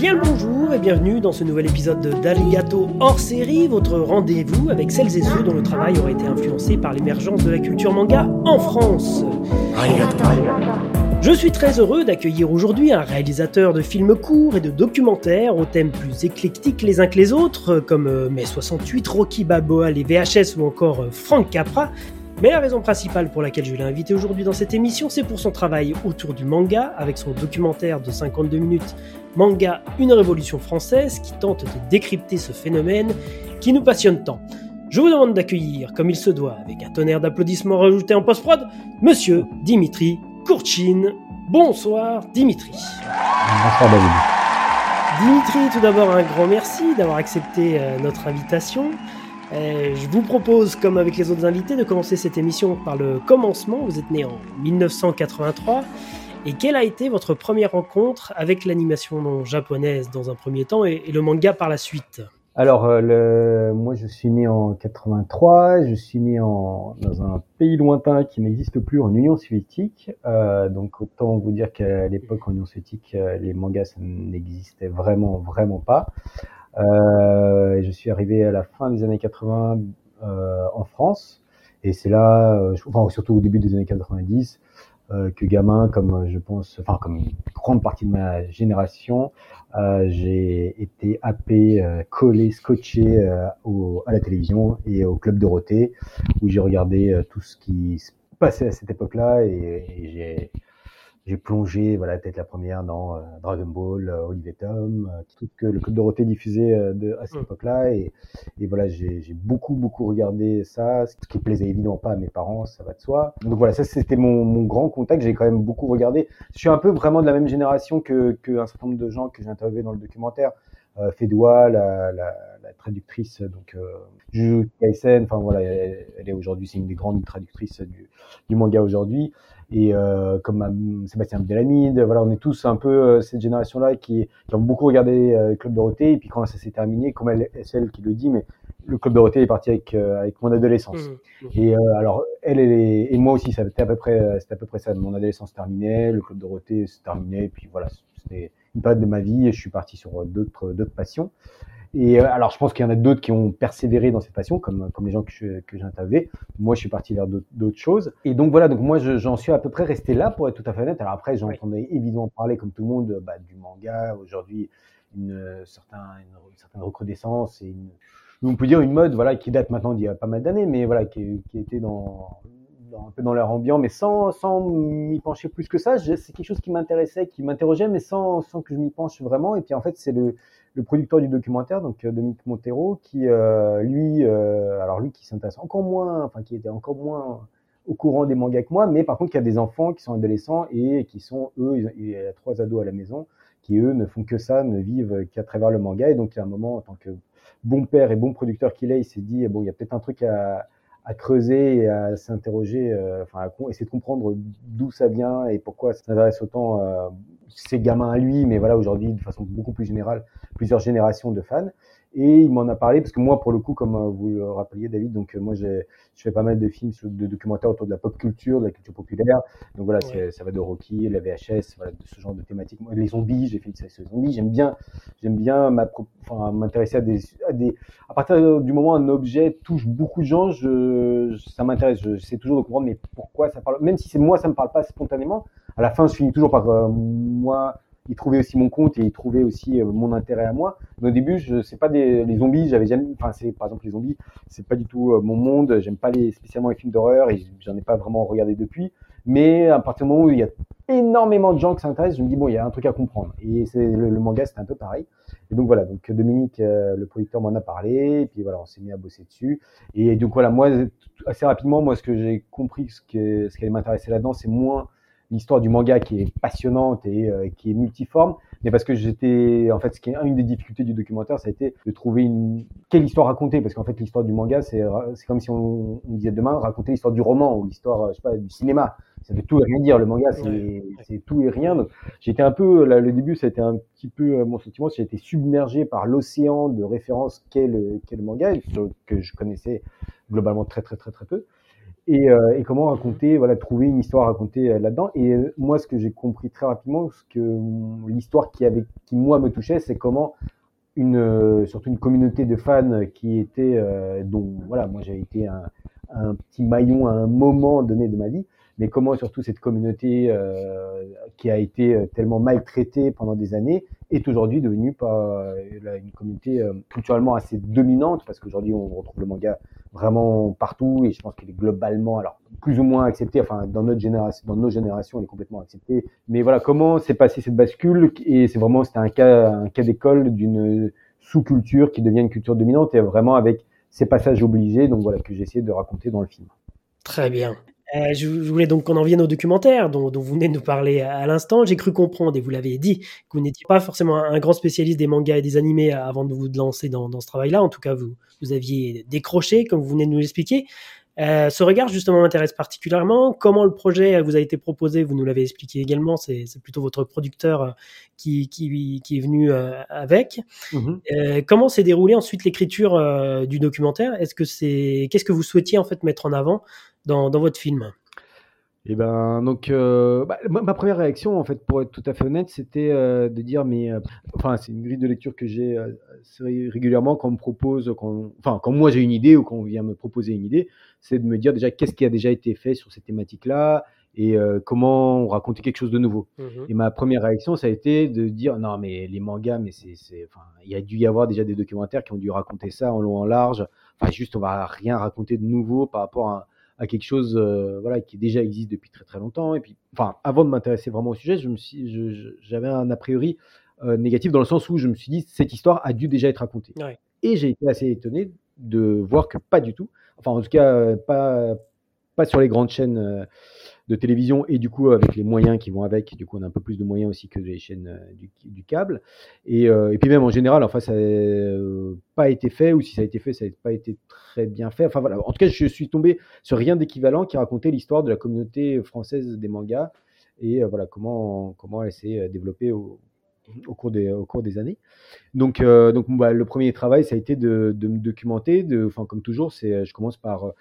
Bien le bonjour et bienvenue dans ce nouvel épisode de d'Arigato hors série, votre rendez-vous avec celles et ceux dont le travail aurait été influencé par l'émergence de la culture manga en France. Je suis très heureux d'accueillir aujourd'hui un réalisateur de films courts et de documentaires aux thèmes plus éclectiques les uns que les autres, comme euh, Mai 68, Rocky Balboa, les VHS ou encore euh, Frank Capra, mais la raison principale pour laquelle je l'ai invité aujourd'hui dans cette émission, c'est pour son travail autour du manga, avec son documentaire de 52 minutes Manga, une révolution française, qui tente de décrypter ce phénomène qui nous passionne tant. Je vous demande d'accueillir, comme il se doit, avec un tonnerre d'applaudissements rajoutés en post-prod, Monsieur Dimitri Kourchin. Bonsoir Dimitri. Bonsoir David. Dimitri, tout d'abord un grand merci d'avoir accepté euh, notre invitation. Euh, je vous propose, comme avec les autres invités, de commencer cette émission par le commencement. Vous êtes né en 1983. Et quelle a été votre première rencontre avec l'animation japonaise dans un premier temps et, le manga par la suite? Alors, euh, le... moi, je suis né en 83. Je suis né en... dans un pays lointain qui n'existe plus en Union soviétique. Euh, donc, autant vous dire qu'à l'époque, en Union soviétique, euh, les mangas, ça n'existait vraiment, vraiment pas. Euh, je suis arrivé à la fin des années 80 euh, en France. Et c'est là, euh, enfin, surtout au début des années 90, euh, que gamin, comme je pense, enfin comme une grande partie de ma génération, euh, j'ai été happé, collé, scotché au, à la télévision et au club Dorothée, où j'ai regardé tout ce qui se passait à cette époque-là et j'ai j'ai plongé voilà peut-être la première dans euh, Dragon Ball, euh, Olivier Tom, euh, tout ce que le Club Dorothée diffusait de, à cette mm. époque-là et, et voilà j'ai beaucoup beaucoup regardé ça, ce qui plaisait évidemment pas à mes parents, ça va de soi. Donc voilà ça c'était mon, mon, grand contact, j'ai quand même beaucoup regardé. Je suis un peu vraiment de la même génération que, que un certain nombre de gens que j'ai interviewé dans le documentaire. Euh, Fédoua, la, la, la, traductrice, donc euh, Juju Kaisen, enfin voilà, elle, elle est aujourd'hui, c'est une des grandes traductrices du, du manga aujourd'hui et euh, comme Sébastien Abdelhamid, voilà, on est tous un peu euh, cette génération-là qui, qui, ont beaucoup regardé euh, Club Dorothée, et puis quand ça s'est terminé, comme elle, c'est elle qui le dit, mais le Club Dorothée est parti avec, euh, avec mon adolescence. Mmh, mmh. Et euh, alors, elle, elle est, et moi aussi, c'était à peu près, c'était à peu près ça. Mon adolescence terminait, le Club Dorothée se terminait, et puis voilà, c'était une période de ma vie, et je suis parti sur d'autres, d'autres passions. Et euh, alors, je pense qu'il y en a d'autres qui ont persévéré dans cette passion, comme, comme les gens que, je, que j'ai interviewés. Moi, je suis parti vers d'autres choses. Et donc, voilà, donc moi, j'en suis à peu près resté là, pour être tout à fait honnête. Alors après, j'entendais évidemment parler, comme tout le monde, bah, du manga. Aujourd'hui, une, certain, une, certaine recrudescence et une, on peut dire une mode voilà, qui date maintenant d'il y a pas mal d'années, mais voilà, qui, qui était dans, dans, un peu dans l'air ambiant, mais sans, sans m'y pencher plus que ça. C'est quelque chose qui m'intéressait, qui m'interrogeait, mais sans, sans que je m'y penche vraiment. Et puis en fait, c'est le, le producteur du documentaire, donc euh, Dominique Montero, qui euh, lui, euh, alors lui qui s'intéresse encore moins, enfin qui était encore moins au courant des mangas que moi, mais par contre qui a des enfants qui sont adolescents et qui sont eux, il y a trois ados à la maison, qui eux ne font que ça, ne vivent qu'à travers le manga, et donc à un moment en tant que bon père et bon producteur qu'il est, il s'est dit bon il y a peut-être un truc à, à creuser et à s'interroger, euh, enfin à essayer de comprendre d'où ça vient et pourquoi ça s'intéresse autant euh, ses gamins à lui, mais voilà aujourd'hui de façon beaucoup plus générale, plusieurs générations de fans. Et il m'en a parlé parce que moi, pour le coup, comme euh, vous le rappeliez, David, donc euh, moi, je fais pas mal de films, de documentaires autour de la pop culture, de la culture populaire. Donc voilà, ouais. ça va de Rocky, la VHS, voilà, de ce genre de thématiques. Les zombies, j'ai fait des zombies. J'aime bien, j'aime bien m'intéresser à des, à des. À partir du moment où un objet touche beaucoup de gens, je, ça m'intéresse. J'essaie toujours de comprendre, mais pourquoi ça parle. Même si c'est moi, ça me parle pas spontanément. À la fin, je finis toujours par euh, moi il trouvait aussi mon compte et il trouvait aussi euh, mon intérêt à moi. Au début, je sais pas des les zombies, j'avais jamais, enfin c'est par exemple les zombies, c'est pas du tout euh, mon monde. J'aime pas les spécialement les films d'horreur et j'en ai pas vraiment regardé depuis. Mais à partir du moment où il y a énormément de gens qui s'intéressent, je me dis bon, il y a un truc à comprendre. Et c'est le, le, manga, c'était un peu pareil. Et donc voilà, donc Dominique, euh, le producteur, m'en a parlé, et puis voilà, on s'est mis à bosser dessus. Et donc voilà, moi assez rapidement, moi ce que j'ai compris, ce que ce qui allait m'intéresser là-dedans, c'est moins l'histoire du manga qui est passionnante et euh, qui est multiforme, mais parce que j'étais, en fait, ce qui est une des difficultés du documentaire, ça a été de trouver une quelle histoire raconter, parce qu'en fait, l'histoire du manga, c'est c'est comme si on, on disait demain raconter l'histoire du roman ou l'histoire, je sais pas, du cinéma. Ça veut tout et rien dire. Le manga, c'est ouais. tout et rien. Donc, j'étais un peu, là, le début, ça a été un petit peu euh, mon sentiment, j'ai été submergé par l'océan de références qu'est le, qu'est le manga, que je connaissais globalement très très très très peu. Et, euh, et, comment raconter, voilà, trouver une histoire à raconter euh, là-dedans. Et euh, moi, ce que j'ai compris très rapidement, ce que l'histoire qui avait, qui moi me touchait, c'est comment une, surtout une communauté de fans qui était, dont voilà, moi j'ai été un, un, petit maillon à un moment donné de ma vie, mais comment surtout cette communauté euh, qui a été euh, tellement maltraitée pendant des années est aujourd'hui devenue pas euh, une communauté culturellement assez dominante? Parce qu'aujourd'hui on retrouve le manga vraiment partout et je pense qu'il est globalement alors plus ou moins accepté enfin dans notre génération dans nos générations il est complètement accepté mais voilà comment s'est passé cette bascule? Et c'est vraiment c'était un cas un cas d'école d'une sous-culture qui devient une culture dominante et vraiment avec ces passages obligés donc voilà que j'ai essayé de raconter dans le film. Très bien. Euh, je, voulais donc qu'on en vienne au documentaire dont, vous venez de nous parler à, l'instant. J'ai cru comprendre, et vous l'avez dit, que vous n'étiez pas forcément un, grand spécialiste des mangas et des animés avant de vous lancer dans, ce travail-là. En tout cas, vous, vous aviez décroché, comme vous venez de nous l'expliquer. Euh, ce regard, justement, m'intéresse particulièrement. Comment le projet vous a été proposé? Vous nous l'avez expliqué également. C'est plutôt votre producteur euh, qui, qui, qui est venu avec. Mm-hmm. comment s'est déroulée ensuite l'écriture du documentaire? Est-ce que c'est qu'est-ce que vous souhaitiez en fait mettre en avant dans, votre film et eh ben donc euh, bah, ma, première réaction en fait pour être tout à fait honnête c'était euh, de dire mais euh, enfin c'est une grille de lecture que j'ai régulièrement quand on me propose quand enfin quand moi j'ai une idée ou quand on vient me proposer une idée c'est de me dire déjà qu'est-ce qui a déjà été fait sur cette thématique là et comment on raconter quelque chose de nouveau. Mmh et ma première réaction ça a été de dire non mais les mangas mais c'est enfin il y a dû y avoir déjà des documentaires qui ont dû raconter ça en long en large. Enfin juste on va rien raconter de nouveau par rapport à à quelque chose euh, voilà, qui déjà existe depuis très très longtemps. Et puis, enfin, avant de m'intéresser vraiment au sujet, je me suis, j'avais un a priori euh, négatif dans le sens où je me suis dit cette histoire a dû déjà être racontée. Et j'ai été assez étonné de voir que pas du tout. Enfin, en tout cas, euh, pas, pas sur les grandes chaînes de télévision et du coup avec les moyens qui vont avec, du coup on a un peu plus de moyens aussi que les chaînes euh, du, câble. Et, euh, et, puis même en général, enfin ça n'a euh, pas été fait ou si ça a été fait, ça n'a pas été très bien fait. Enfin voilà, en tout cas je suis tombé sur rien d'équivalent qui racontait l'histoire de la communauté française des mangas et voilà comment comment elle s'est développée au, au cours des, au cours des années. Donc, donc bah, le premier travail, ça a été de, de me documenter. De, enfin, comme toujours, c'est, je commence par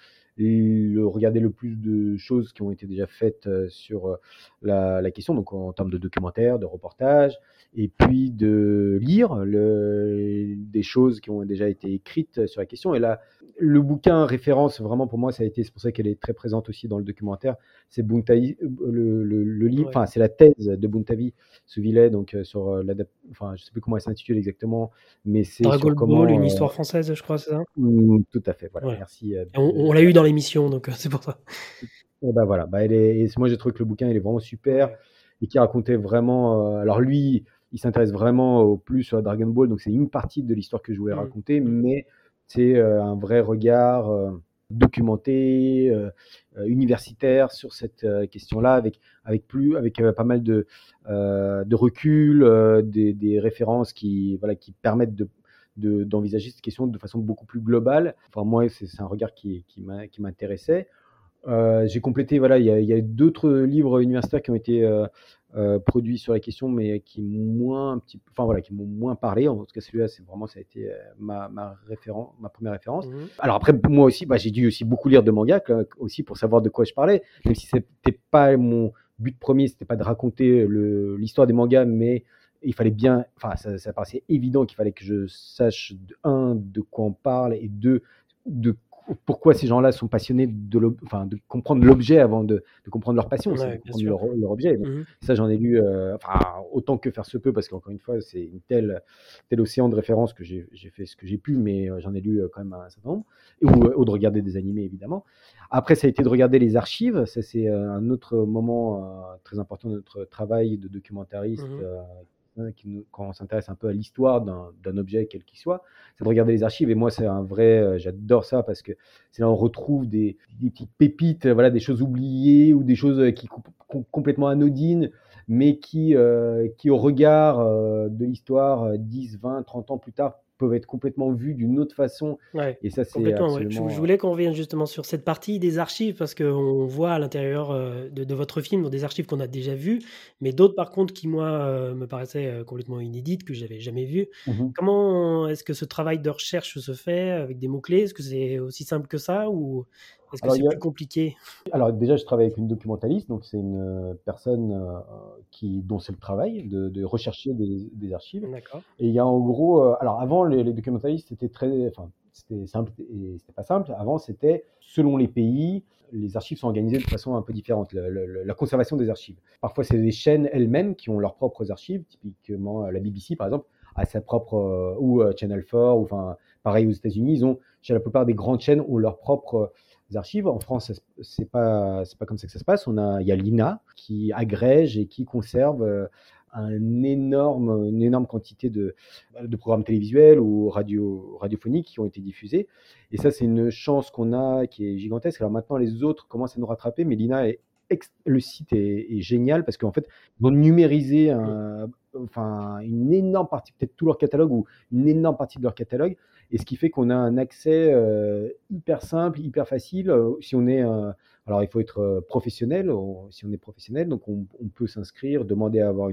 regarder le plus de choses qui ont été déjà faites euh, sur euh, la, la question, donc en, termes de documentaires, de reportages, et puis de lire le, des choses qui ont déjà été écrites sur la question. Et là, le bouquin référence, vraiment pour moi, ça a été, c'est pour ça qu'elle est très présente aussi dans le documentaire, c'est Buntavi, le, le, le livre, enfin, c'est la thèse de Buntavi Souvilet, donc euh, sur la, enfin, je sais plus comment elle s'intitule exactement, mais c'est sur comment. une histoire française, je crois, c'est ça? Mmh, Tout à fait, voilà, merci. on, on l'a eu dans l'émission, donc c'est pour ça. Et ben voilà, bah, elle est, et moi j'ai trouvé que le bouquin il est vraiment super et qui racontait vraiment. alors lui, il s'intéresse vraiment au plus à Dragon Ball, donc c'est une partie de l'histoire que je voulais mmh. raconter, mais c'est euh, un vrai regard euh, documenté, euh, universitaire sur cette question-là, avec avec plus avec pas mal de de recul, des, des, références qui voilà qui permettent de d'envisager cette question de façon beaucoup plus globale. Enfin, moi, c'est un regard qui, qui m'intéressait. Euh, j'ai complété, voilà, il y a, a d'autres livres universitaires qui ont été euh, euh, produits sur la question, mais qui m'ont moins, un petit, enfin voilà, qui m'ont moins parlé. En tout cas, celui-là, c'est vraiment, ça a été ma, ma, référence, ma première référence. Mmh. Alors après, moi aussi, bah, j'ai dû aussi beaucoup lire de manga, aussi pour savoir de quoi je parlais, même si c'était pas mon but premier, c'était pas de raconter l'histoire des mangas, mais il fallait bien, enfin, ça, ça paraissait évident qu'il fallait que je sache, de, un, de quoi on parle, et deux, de pourquoi ces gens-là sont passionnés de, enfin, de comprendre l'objet avant de, de, comprendre leur passion, c'est comprendre leur, leur, objet. Mmh ça, j'en ai lu euh, enfin, autant que faire se peut, parce qu'encore une fois, c'est une telle, tel océan de références que j'ai fait ce que j'ai pu, mais euh, j'en ai lu euh, quand même un certain nombre, ou, de regarder des animés, évidemment. Après, ça a été de regarder les archives. Ça, c'est un autre moment très important de notre travail de documentariste. Quand on s'intéresse un peu à l'histoire d'un objet quel qu'il soit, c'est de regarder les archives. Et moi, c'est un vrai, euh, j'adore ça parce que c'est là où on retrouve des, petites pépites, voilà, des choses oubliées ou des choses euh, qui complètement anodines, mais qui, euh, qui au regard de l'histoire 10, 20, 30 ans plus tard, peuvent être complètement vus d'une autre façon. et ça, c'est absolument... je, voulais qu'on revienne justement sur cette partie des archives parce qu'on voit à l'intérieur euh, de, votre film des archives qu'on a déjà vues, mais d'autres par contre qui moi euh, me paraissaient euh, complètement inédites que j'avais jamais vues. Mmh Comment est-ce que ce travail de recherche se fait avec des mots clés Est-ce que c'est aussi simple que ça ou Est-ce que c'est plus compliqué Alors déjà, je travaille avec une documentaliste, donc c'est une personne qui dont c'est le travail de, rechercher des, archives. Et il y a en gros, alors avant les, les documentalistes c'était très, enfin c'était simple et c'était pas simple. Avant, c'était selon les pays, les archives sont organisées de façon un peu différente, la conservation des archives. Parfois, c'est des chaînes elles-mêmes qui ont leurs propres archives, typiquement la BBC par exemple a sa propre euh, ou euh, Channel 4 ou enfin pareil aux États-Unis, ils ont chez la plupart des grandes chaînes ont leurs propres archives. En France, c'est pas c'est pas comme ça que ça se passe. On a il y a l'INA qui agrège et qui conserve euh, un énorme, une énorme quantité de, programmes télévisuels ou radio, radiophoniques qui ont été diffusés. Et ça, c'est une chance qu'on a qui est gigantesque. Alors maintenant, les autres commencent à nous rattraper, mais l'INA est le site est, génial parce qu'en fait, ils vont numériser enfin, une énorme partie, peut-être tout leur catalogue ou une énorme partie de leur catalogue. Et ce qui fait qu'on a un accès hyper simple, hyper facile. si on est, alors il faut être professionnel, si on est professionnel, donc on, peut s'inscrire, demander à avoir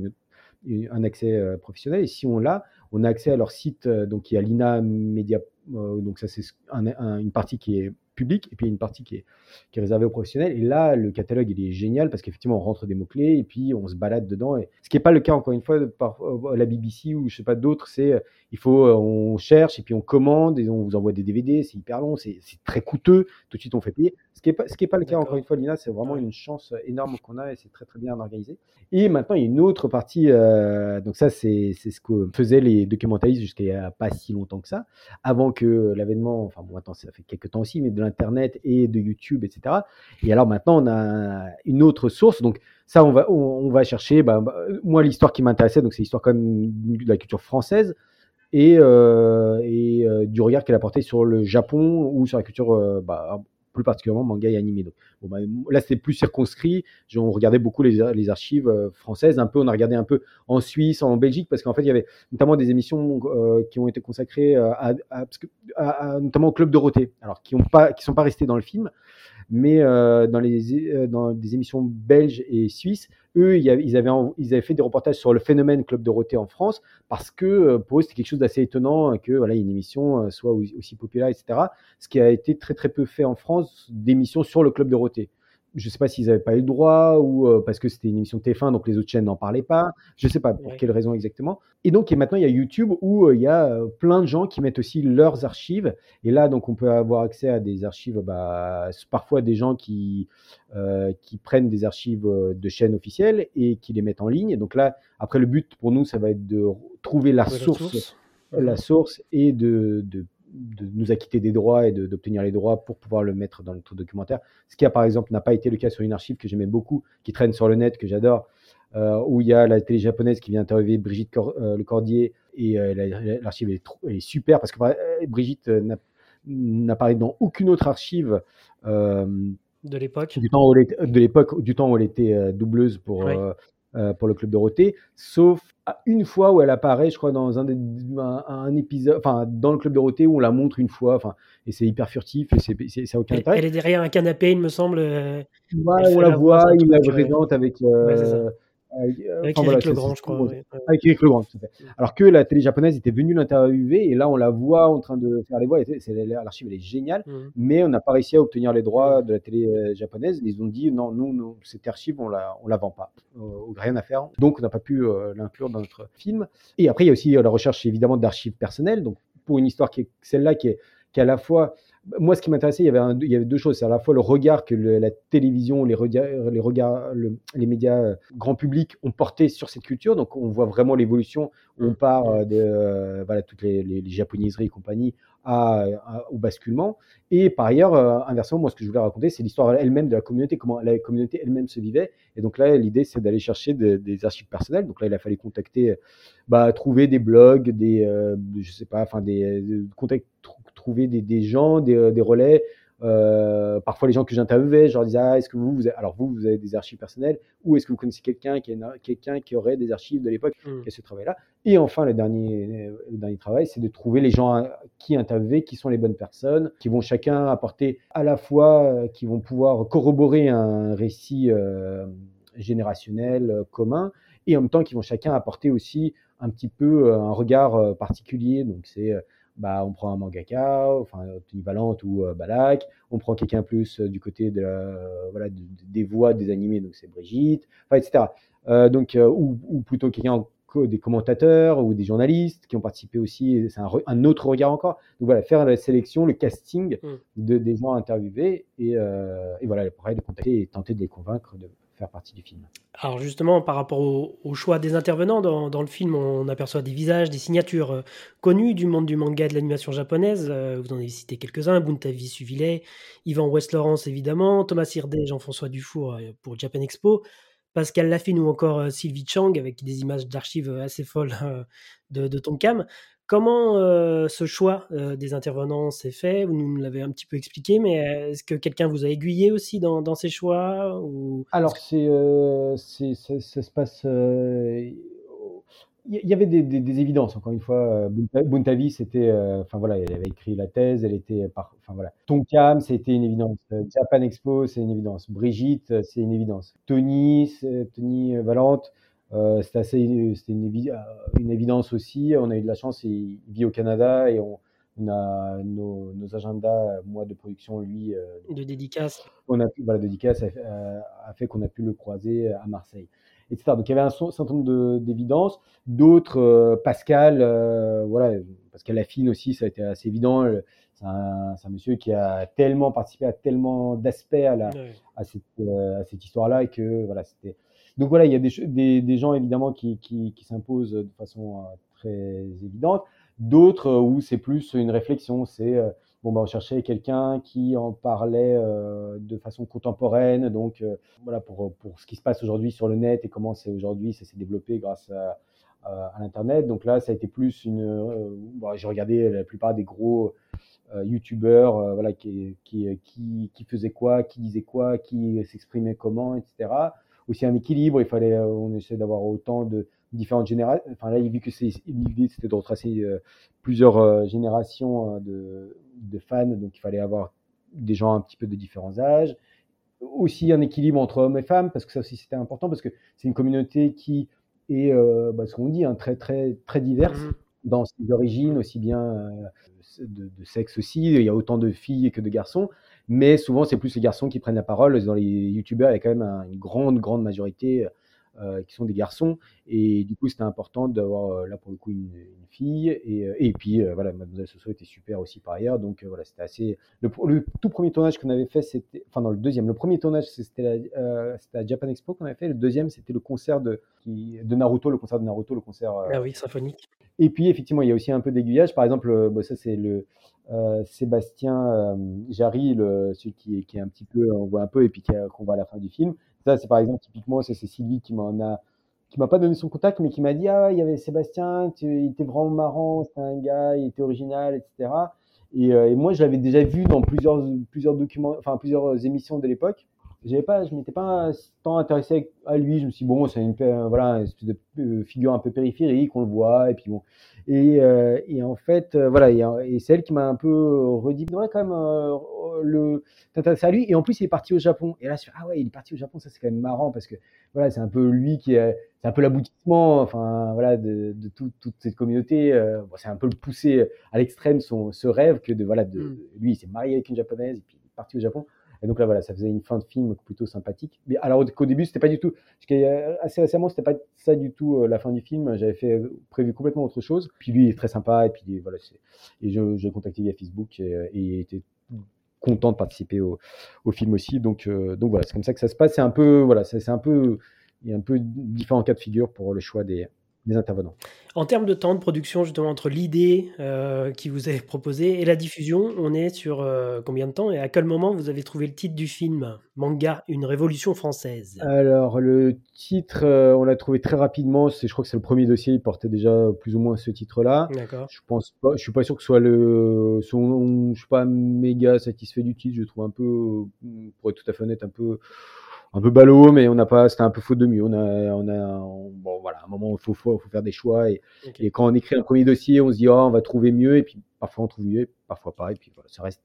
un accès euh, professionnel. Et si on l'a, on a accès à leur site, euh, donc il y a l'INA Media, euh, donc ça c'est une partie qui est public et puis une partie qui est, qui est réservée aux professionnels. Et là, le catalogue, il est génial parce qu'effectivement, on rentre des mots-clés et puis on se balade dedans. Ce qui n'est pas le cas, encore une fois, par euh, la BBC ou je sais pas d'autres, c'est euh, il faut, euh, on cherche et puis on commande et on vous envoie des DVD, c'est hyper long, c'est très coûteux, tout de suite on fait payer. Ce qui n'est pas, ce qui est pas le cas, encore une fois, Lina, c'est vraiment une chance énorme qu'on a et c'est très très bien organisé. Et maintenant, il y a une autre partie, donc ça, c'est ce que faisaient les documentalistes jusqu'à il n'y a pas si longtemps que ça, avant que l'avènement, enfin bon, attends, ça fait quelques temps aussi, mais de Internet et de YouTube, etc. Et alors maintenant, on a une autre source. Donc ça, on va, on, va chercher. Bah, bah, moi, l'histoire qui m'intéressait, donc c'est l'histoire quand même de la culture française et, euh, euh, du regard qu'elle a porté sur le Japon ou sur la culture euh, bah, plus particulièrement manga et animé. Bah, là, c'était plus circonscrit. On regardait beaucoup les, archives françaises. Un peu, on a regardé un peu en Suisse, en Belgique, parce qu'en fait, il y avait notamment des émissions qui ont été consacrées à, notamment au Club Dorothée, alors qui ne sont pas restés dans le film, mais euh, dans, les, euh, dans des émissions belges et suisses, eux, ils avaient, ils avaient fait des reportages sur le phénomène Club Dorothée en France, parce que euh, pour eux, c'était quelque chose d'assez étonnant que voilà, une émission soit aussi populaire, etc. Ce qui a été très très peu fait en France, d'émissions sur le Club Dorothée je ne sais pas s'ils n'avaient pas eu le droit ou euh, parce que c'était une émission de TF1, donc les autres chaînes n'en parlaient pas. Je ne sais pas pour quelle raison exactement. Et donc, et maintenant, il y a YouTube où euh, il y a euh, plein de gens qui mettent aussi leurs archives. Et là, donc, on peut avoir accès à des archives, bah, parfois des gens qui, qui prennent des archives de chaînes officielles et qui les mettent en ligne. donc là, après, le but pour nous, ça va être de trouver la, source, la source, et de, de de nous acquitter des droits et d'obtenir les droits pour pouvoir le mettre dans notre documentaire. Ce qui a par exemple n'a pas été le cas sur une archive que j'aimais beaucoup, qui traîne sur le net, que j'adore, euh, où il y a la télé japonaise qui vient interviewer Brigitte euh, Le Cordier et euh, l'archive est, est, super parce que Brigitte n'a parlé dans aucune autre archive de l'époque du temps où elle de l'époque du temps où elle était doubleuse pour pour le club Dorothée, sauf une fois où elle apparaît, je crois, dans un, un, épisode, enfin, dans le club Dorothée où on la montre une fois, enfin, et c'est hyper furtif et c'est, ça aucun intérêt. Elle est derrière un canapé, il me semble. Euh, on la, voit, il la présente avec. Euh, avec, euh, Eric Legrand, je crois. Avec Eric Legrand, tout à fait. Alors que la télé japonaise était venue l'interviewer et là on la voit en train de faire les voix. L'archive elle est géniale, mmh. mais on n'a pas réussi à obtenir les droits de la télé euh, japonaise. Ils ont dit non, nous, cette archive on la, on la vend pas, euh, rien à faire. Donc on n'a pas pu l'inclure dans notre film. Et après il y a aussi la recherche évidemment d'archives personnelles. Donc pour une histoire qui est celle-là qui est, qui est à la fois moi, ce qui m'intéressait, il, y avait il y avait deux choses. C'est à la fois le regard que la télévision, les, regards, les, regards, les médias euh, grand public ont porté sur cette culture. Donc, on voit vraiment l'évolution. On mm. part euh, de euh, voilà, toutes les, les, japoniseries et compagnie à, au basculement. Et par ailleurs, inversement, moi, ce que je voulais raconter, c'est l'histoire elle-même de la communauté, comment la communauté elle-même se vivait. Et donc là, l'idée, c'est d'aller chercher des archives personnelles. Donc là, il a fallu contacter, bah, trouver des blogs, des, je sais pas, enfin, des, des contacts trouver des, gens, des, euh, relais. Euh, parfois, les gens que j'interviewais, je leur disais ah, est-ce que vous, vous avez, alors vous, vous avez des archives personnelles ou est-ce que vous connaissez quelqu'un qui, quelqu'un qui aurait des archives de l'époque mmh. qui a ce travail-là? Et enfin, le dernier, le dernier travail, c'est de trouver les gens euh, qui interviewer, qui sont les bonnes personnes, qui vont chacun apporter à la fois, qui vont pouvoir corroborer un récit générationnel commun et en même temps qui vont chacun apporter aussi un petit peu un regard particulier. Donc c'est bah, on prend un mangaka, enfin Tony Valente ou Balak. On prend quelqu'un plus du côté de voilà, des voix des animés, donc c'est Brigitte, enfin, etc. donc, ou, ou, plutôt quelqu'un des commentateurs ou des journalistes qui ont participé aussi. C'est un, autre regard encore. Donc voilà, faire la sélection, le casting mm. de, des gens interviewés et, euh, et voilà, après les contacter et tenter de les convaincre de faire partie du film. Alors justement, par rapport au, choix des intervenants dans, le film, on aperçoit des visages, des signatures euh, connues du monde du manga de l'animation japonaise. Euh, vous en avez cité quelques-uns, Buntavi Suvillet, Yvan West-Laurence évidemment, Thomas Hirdet, Jean-François Dufour pour Japan Expo. Pascal Laffine ou encore euh, Sylvie Chang avec des images d'archives euh, assez folles euh, de, de Tonkam. Comment ce choix des intervenants s'est fait? Vous nous l'avez un petit peu expliqué, mais est-ce que quelqu'un vous a aiguillé aussi dans, dans ces choix ou... Alors, c'est, ça, se passe il y avait des, des, évidences, encore une fois. Euh, Buntavi, c'était, euh, enfin voilà, elle avait écrit la thèse, elle était, par, enfin voilà. Tonkam, c'était une évidence. Euh, Japan Expo, c'est une évidence. Brigitte, c'est une évidence. Tony, Tony Valente, euh, c'était assez, c'était une, une, évidence aussi. On a eu de la chance, il vit au Canada et on, on a nos, nos, agendas, mois de production, lui. de dédicace. On a, voilà, dédicace a, a fait qu'on a pu le croiser à Marseille. Donc il y avait un certain nombre d'évidences. D'autres, euh, Pascal, euh, voilà, Pascal Laffine aussi, ça a été assez évident. C'est un, un, monsieur qui a tellement participé à tellement d'aspects à, la, à cette, euh, à cette histoire-là que voilà, c'était. Donc voilà, il y a des, des, des gens évidemment qui, qui, qui s'imposent de façon très évidente. D'autres où c'est plus une réflexion, c'est bon, bah, on cherchait quelqu'un qui en parlait euh, de façon contemporaine, donc euh, voilà pour, pour ce qui se passe aujourd'hui sur le net et comment c'est aujourd'hui, ça s'est développé grâce à, à, l'internet. Donc là, ça a été plus une. Euh, bon, J'ai regardé la plupart des gros youtubeurs, voilà, qui, qui, qui, qui faisaient quoi, qui disaient quoi, qui s'exprimaient comment, etc. Aussi un équilibre. Il fallait, on essaie d'avoir autant de différentes générations. Enfin là, vu que l'idée c'était de retracer plusieurs générations de de fans, donc il fallait avoir des gens un petit peu de différents âges. Aussi un équilibre entre hommes et femmes, parce que ça aussi c'était important, parce que c'est une communauté qui est, euh, bah, ce qu'on dit, hein, très, très, très diverse mmh. dans ses origines, aussi bien euh, de, sexe aussi. Il y a autant de filles que de garçons, mais souvent c'est plus les garçons qui prennent la parole. Dans les youtubeurs, il y a quand même une grande, grande majorité euh, qui sont des garçons. Et du coup, c'était important d'avoir euh, là pour le coup une, fille. Et, euh, et puis voilà, Mademoiselle Soso était super aussi par ailleurs. Donc voilà, c'était assez. Le, tout premier tournage qu'on avait fait, c'était. Enfin, non, le deuxième. Le premier tournage, c'était à Japan Expo qu'on avait fait. Le deuxième, c'était le concert de, qui, de Naruto, le concert de Naruto, le concert. ah oui, symphonique. Et puis, effectivement, il y a aussi un peu d'aiguillage. Par exemple, bah, ça, c'est le. Sébastien Jarry, le, celui qui qui est un petit peu, on voit un peu, et puis qu'on voit à la fin du film, ça, c'est par exemple, typiquement, c'est Sylvie qui m'en a, qui m'a pas donné son contact, mais qui m'a dit, ah, il y avait Sébastien, il était vraiment marrant, c'était un gars, il était original, etc. Et, euh, et moi, je l'avais déjà vu dans plusieurs, plusieurs documents, enfin, plusieurs émissions de l'époque j'avais pas, je m'étais pas tant intéressé à lui. Je me suis dit, bon, c'est une, voilà, une espèce de euh, figure un peu périphérique, on le voit, et puis bon. Et, euh, et en fait, euh, voilà, et, c'est elle qui m'a un peu redit, ouais, quand même, euh, le, t'intéresser à lui. Et en plus, il est parti au Japon. Et là, je ah ouais, il est parti au Japon, ça c'est quand même marrant parce que, voilà, c'est un peu lui qui est, c'est un peu l'aboutissement, enfin, voilà, de, de toute cette communauté. bon, c'est un peu le pousser à l'extrême son, ce rêve que de, voilà, de, mm. lui, il s'est marié avec une japonaise et puis il est parti au Japon. Et donc là, voilà, ça faisait une fin de film plutôt sympathique. Mais alors qu'au début, c'était pas du tout. Assez récemment, c'était pas ça du tout euh, la fin du film. J'avais fait euh, prévu complètement autre chose. Puis lui, il est très sympa. Et puis voilà, et je, je l'ai contacté via Facebook et, et il était content de participer au, au film aussi. Donc, euh, donc voilà, c'est comme ça que ça se passe. C'est un peu, voilà, c'est un peu, il y a un peu différents cas de figure pour le choix des, intervenants. En termes de temps de production, justement, entre l'idée euh, qui vous est proposée et la diffusion, on est sur euh, combien de temps et à quel moment vous avez trouvé le titre du film Manga, une révolution française? Alors, le titre, euh, on l'a trouvé très rapidement. Je crois que c'est le premier dossier, il portait déjà plus ou moins ce titre-là. D'accord. Je pense pas, je suis pas sûr que ce soit le. Son, je suis pas méga satisfait du titre. Je trouve un peu, pour être tout à fait honnête, un peu un peu ballot, mais on n'a pas, c'était un peu faute de mieux. On a, on a, bon voilà, à un moment il faut, faut, faut, faire des choix et, et, quand on écrit un premier dossier, on se dit oh, on va trouver mieux et puis parfois on trouve mieux, parfois pas et puis voilà, ça reste.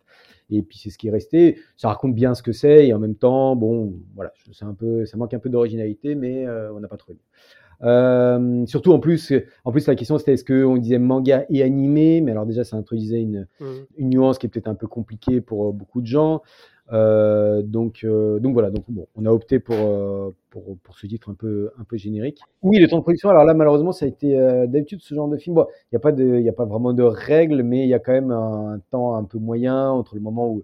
Et puis c'est ce qui est resté. Ça raconte bien ce que c'est et en même temps, bon, voilà, c'est un peu, ça manque un peu d'originalité, mais euh, on n'a pas trouvé mieux. Euh, surtout en plus, en plus la question c'était est-ce qu'on disait manga et animé, mais alors déjà ça introduisait une, Mmh. une nuance qui est peut-être un peu compliquée pour euh, beaucoup de gens. Euh, donc, euh, donc voilà, donc bon, on a opté pour, euh, pour, pour ce titre un peu, un peu générique. Oui, le temps de production, alors là malheureusement ça a été d'habitude ce genre de film, il n'y a, pas a pas vraiment de règles, mais il y a quand même un, temps un peu moyen entre le moment où,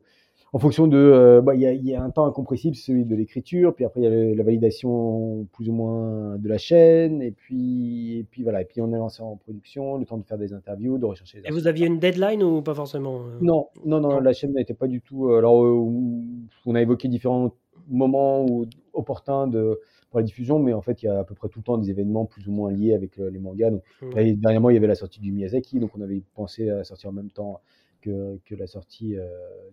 en fonction de, euh, bah, il y, a, il y a un temps incompressible, celui de l'écriture, puis après il y a le- la validation plus ou moins de la chaîne, et puis, et puis voilà, et puis on est lancé en production, le temps de faire des interviews, de rechercher les Et vous aviez une deadline ou pas forcément euh? Non, non, non, Non. la chaîne n'était pas du tout. euh, Alors, euh, on a évoqué différents moments où- opportuns de, pour la diffusion, mais en fait, il y a à peu près tout le temps des événements plus ou moins liés avec les mangas. Donc, là, dernièrement, il y avait la sortie du Miyazaki, donc on avait pensé à sortir en même temps que, la sortie euh,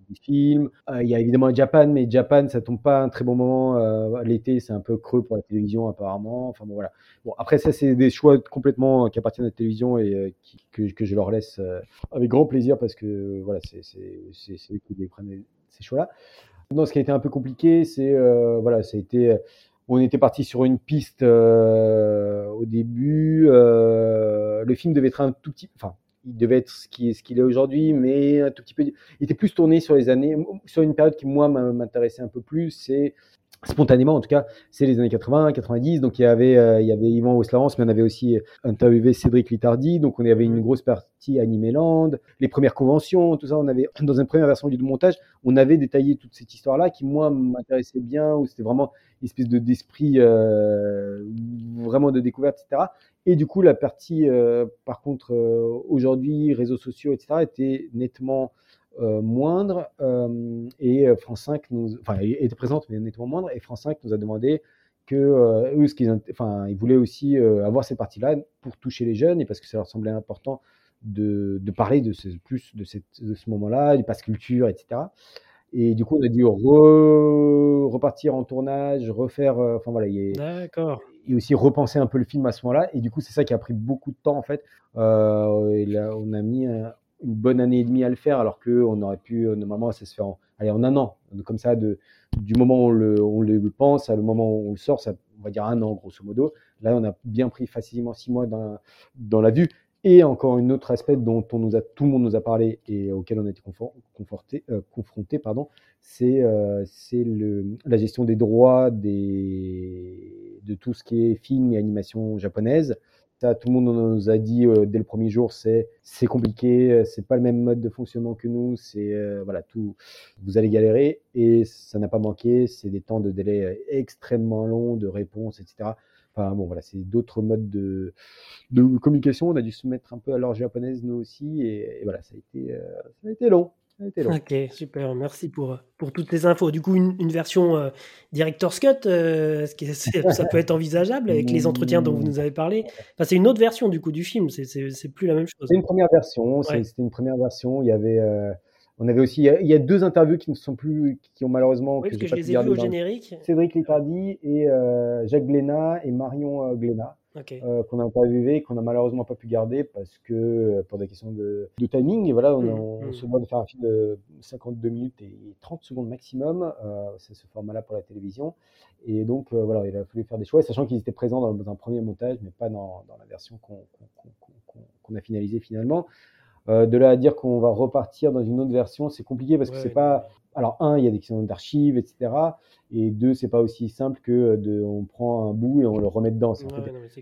du film. Euh, il y a évidemment Japan, mais Japan, ça tombe pas un très bon moment. euh, L'été, c'est un peu creux pour la télévision, apparemment. Enfin, bon, voilà. Bon, après, ça, c'est des choix complètement qui appartiennent à la télévision et que, je leur laisse avec grand plaisir parce que voilà, c'est eux qui prennent ces choix-là. Non, ce qui a été un peu compliqué, c'est euh, voilà, ça a été, on était parti sur une piste au début. le film devait être un tout petit, enfin, il devait être ce qu'il est aujourd'hui, mais un tout petit peu. Il était plus tourné sur les années, sur une période qui moi m'intéressait un peu plus. C'est spontanément en tout cas, c'est les années 80, 90. Donc il y avait, euh, il y avait Yvan mais on avait aussi interviewé Cédric Litardi. Donc on avait une grosse partie Animé Land, les premières conventions, tout ça. On avait dans une première version du montage, on avait détaillé toute cette histoire-là qui moi m'intéressait bien, où c'était vraiment une espèce de d'esprit euh, vraiment de découverte, etc. Et du coup la partie, euh, par contre, euh, aujourd'hui réseaux sociaux, etc. était nettement euh, moindre euh, et euh, France 5 nous, enfin, était présente mais nettement moindre et France 5 nous a demandé que euh, eux, ce qu'ils, enfin, ils voulaient aussi avoir cette partie-là pour toucher les jeunes et parce que ça leur semblait important de, de parler de ce, plus de, cette, de ce moment-là, du passe culture, etc. Et du coup, on a dû re- repartir en tournage, refaire, enfin voilà, il y a- D'accord. et aussi repenser un peu le film à ce moment-là. Et du coup, c'est ça qui a pris beaucoup de temps en fait. Euh, et là, on a mis un- une bonne année et demie à le faire, alors que on aurait pu euh, normalement ça se fait en, en un an, comme ça, de, du moment où on le, on le pense à le moment où on le sort, ça, on va dire un an grosso modo. Là, on a bien pris facilement six mois dans, la- dans la vue. Et encore un autre aspect dont on nous a, tout le monde nous a parlé et auquel on a été confort- conforté, euh, confronté, pardon, c'est euh, la gestion des droits des, de tout ce qui est film et animation japonaise. Tout le monde nous a dit euh, dès le premier jour, c'est compliqué, euh, c'est pas le même mode de fonctionnement que nous, c'est euh, voilà tout, vous allez galérer et ça n'a pas manqué, c'est des temps de délai extrêmement longs de réponse, etc. Enfin bon voilà, c'est d'autres modes de, communication. On a dû se mettre un peu à l'heure japonaise nous aussi et, voilà, ça a été long. Ok, super, merci pour, pour toutes les infos. Du coup, une, une version euh, Director's Cut, euh, ce qui est- c'est- ça peut être envisageable avec les entretiens dont vous nous avez parlé. Enfin, c'est une autre version du coup du film, c'est- plus la même chose. C'est une première version. Ouais. C'était une première version. Il y avait, euh, on avait aussi, il y, a, il y a deux interviews qui ne sont plus, qui ont malheureusement Oui, que parce que je les ai vus au générique. Cédric Litardi et euh, Jacques Glénat et Marion Glénat Euh, qu'on a interviewé, qu'on a malheureusement pas pu garder parce que euh, pour des questions de, de timing, et voilà, on, Mm, on mm. se doit de faire un film de 52 minutes et 30 secondes maximum. Euh, c'est ce format-là pour la télévision. Et donc euh, voilà, il a fallu faire des choix, sachant qu'ils étaient présents dans, un premier montage, mais pas dans, dans la version qu'on a finalisée finalement. Euh, de là à dire qu'on va repartir dans une autre version, c'est compliqué parce que Ouais, c'est pas. Alors, un, il y a des questions d'archives, etc. Et deux, c'est pas aussi simple que de, on prend un bout et on le remet dedans. Ouais,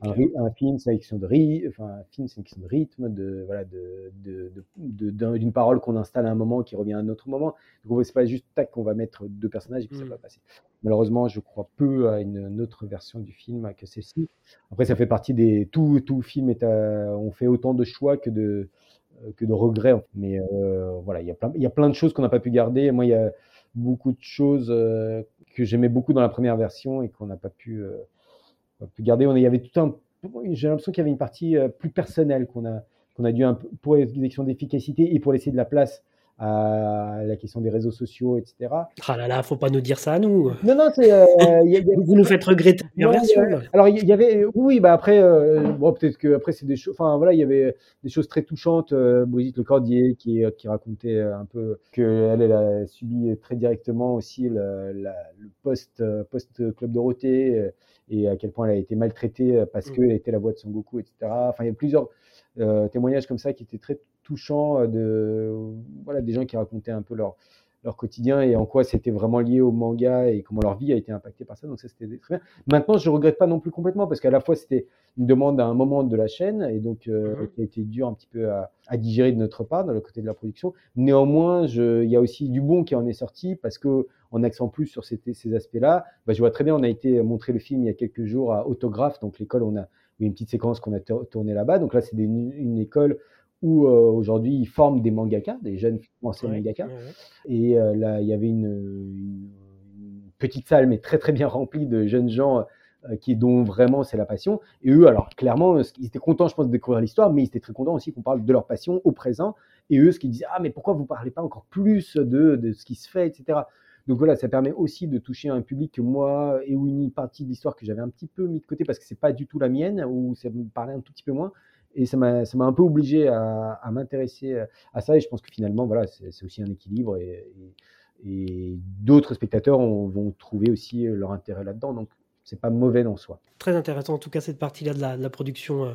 non, un, film, c'est une question de rythme, enfin, un film, c'est une question de rythme, de, voilà, de, de, de- de- d'un- d'une parole qu'on installe à un moment qui revient à un autre moment. Donc, c'est pas juste tac qu'on va mettre deux personnages et puis ça Mm. va passer. Malheureusement, je crois peu à une, une autre version du film que celle-ci. Après, ça fait partie des. Tout, tout film est à- on fait autant de choix que de, euh, que de regrets. Mais euh, voilà, il y, a plein, il y a plein de choses qu'on n'a pas pu garder. Moi, il y a beaucoup de choses euh, que j'aimais beaucoup dans la première version et qu'on n'a pas pu, euh, garder. On, il y avait tout un. J'ai l'impression qu'il y avait une partie euh, plus personnelle qu'on a, a dû un pour les questions d'efficacité et pour laisser de la place à la question des réseaux sociaux, etc. Ah là là, faut pas nous dire ça à nous. Non, non, c'est. Euh, vous nous faites regretter la version. alors, il y, avait. Oui, bah après, euh, bon, peut-être que après, c'est des choses. Enfin, voilà, il y avait des choses très touchantes. Euh, Brigitte Lecordier qui, qui racontait un peu qu'elle, elle a subi très directement aussi le, le post, post Club Dorothée et à quel point elle a été maltraitée parce mmh. qu'elle était la voix de Son Goku, etc. Enfin, il y a plusieurs témoignages comme ça qui étaient très touchant euh, de voilà des gens qui racontaient un peu leur leur quotidien et en quoi c'était vraiment lié au manga et comment leur vie a été impactée par ça. Donc ça, c'était très bien. Maintenant, je regrette pas non plus complètement parce qu'à la fois, c'était une demande à un moment de la chaîne et donc euh, mhm. qui a été dur un petit peu à, à, digérer de notre part dans le côté de la production. Néanmoins, il y a aussi du bon qui en est sorti parce que en accent plus sur ces, ces aspects-là, bah, je vois très bien, on a été montrer le film il y a quelques jours à Autographe, donc l'école, on a une petite séquence qu'on a tournée là-bas. Donc là, c'est une école où euh, aujourd'hui ils forment des mangakas, des jeunes anciens mangakas. Et euh, là, il y avait une, une, petite salle, mais très très bien remplie de jeunes gens euh, qui dont vraiment c'est la passion. Et eux, alors clairement, ils étaient contents, je pense, de découvrir l'histoire, mais ils étaient très contents aussi qu'on parle de leur passion au présent. Et eux, ce qu'ils disaient, ah mais pourquoi vous parlez pas encore plus de, de ce qui se fait, etc. Donc voilà, ça permet aussi de toucher un public que moi et une partie de l'histoire que j'avais un petit peu mis de côté parce que c'est pas du tout la mienne ou ça me parlait un tout petit peu moins et ça m'a un peu obligé à, m'intéresser à ça. Et je pense que finalement, voilà, c'est aussi un équilibre. Et, d'autres spectateurs vont trouver aussi leur intérêt là-dedans. Donc, c'est pas mauvais en soi. Très intéressant, en tout cas, cette partie-là de la production euh,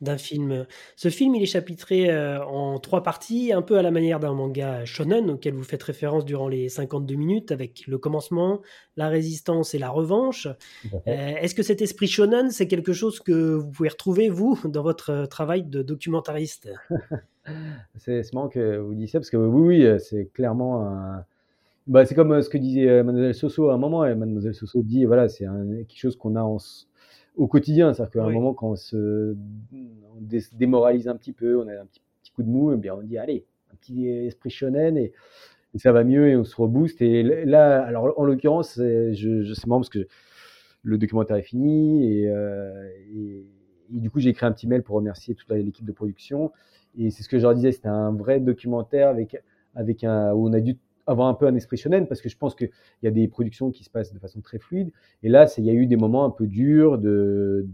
d'un film. Ce film, il est chapitré euh, en trois parties, un peu à la manière d'un manga shonen auquel vous faites référence durant les 52 minutes, avec le commencement, la résistance et la revanche. Euh, est-ce que cet esprit shonen, c'est quelque chose que vous pouvez retrouver, vous, dans votre travail de documentariste? C'est marrant que vous disiez ça, parce que oui, oui c'est clairement un... Bah, c'est comme ce que disait Mademoiselle Soso à un moment, et Mademoiselle Soso dit, voilà, c'est quelque chose qu'on a en au quotidien. C'est-à-dire qu'à un moment, quand on se, démoralise un petit peu, on a un petit, coup de mou, et bien on dit allez, un petit esprit shonen et, ça va mieux et on se rebooste. Et là, alors en l'occurrence, je, je sais marrant parce que le documentaire est fini euh, et, et, du coup j'ai écrit un petit mail pour remercier toute l'équipe de production. Et c'est ce que je leur disais, c'était un vrai documentaire avec, avec un, où on a dû avoir un peu un esprit parce que je pense qu'il y a des productions qui se passent de façon très fluide. Et là, il y a eu des moments un peu durs de,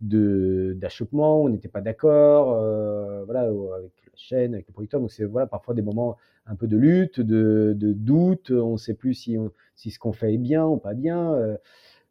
de, d'achoppement, on n'était pas d'accord, euh, voilà, avec la chaîne, avec le producteur. Donc c'est voilà parfois des moments un peu de lutte, de, de doute. On ne sait plus si, si ce qu'on fait est bien ou pas bien. Euh,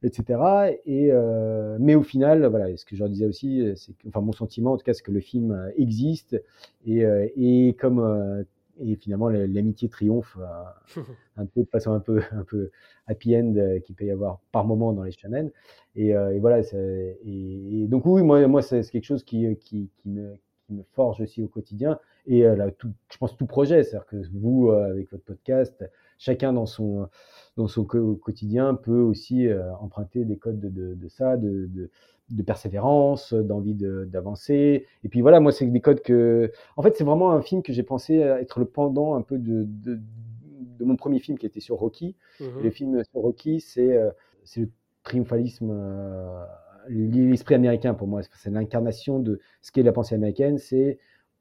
etc. Et euh, mais au final, voilà, ce que je leur disais aussi, c'est enfin mon sentiment en tout cas, c'est que le film existe et, et comme et finalement l'amitié triomphe euh, un peu de façon un peu un peu happy end euh, qu'il peut y avoir par moment dans les shonen. Et, euh, et voilà et, et, donc oui moi moi c'est quelque chose qui, qui, qui, me qui me forge aussi au quotidien. Et là, tout, je pense tout projet c'est-à-dire que vous avec votre podcast chacun dans son dans son quotidien peut aussi emprunter des codes de, de, de ça de, de de persévérance, d'envie d'avancer. Et puis voilà, moi, c'est des codes que. En fait, c'est vraiment un film que j'ai pensé être le pendant un peu de, de, de mon premier film qui était sur Rocky. Mmh le film sur Rocky, c'est euh, le triomphalisme, euh, l'esprit américain pour moi. C'est l'incarnation de ce qu'est la pensée américaine. C'est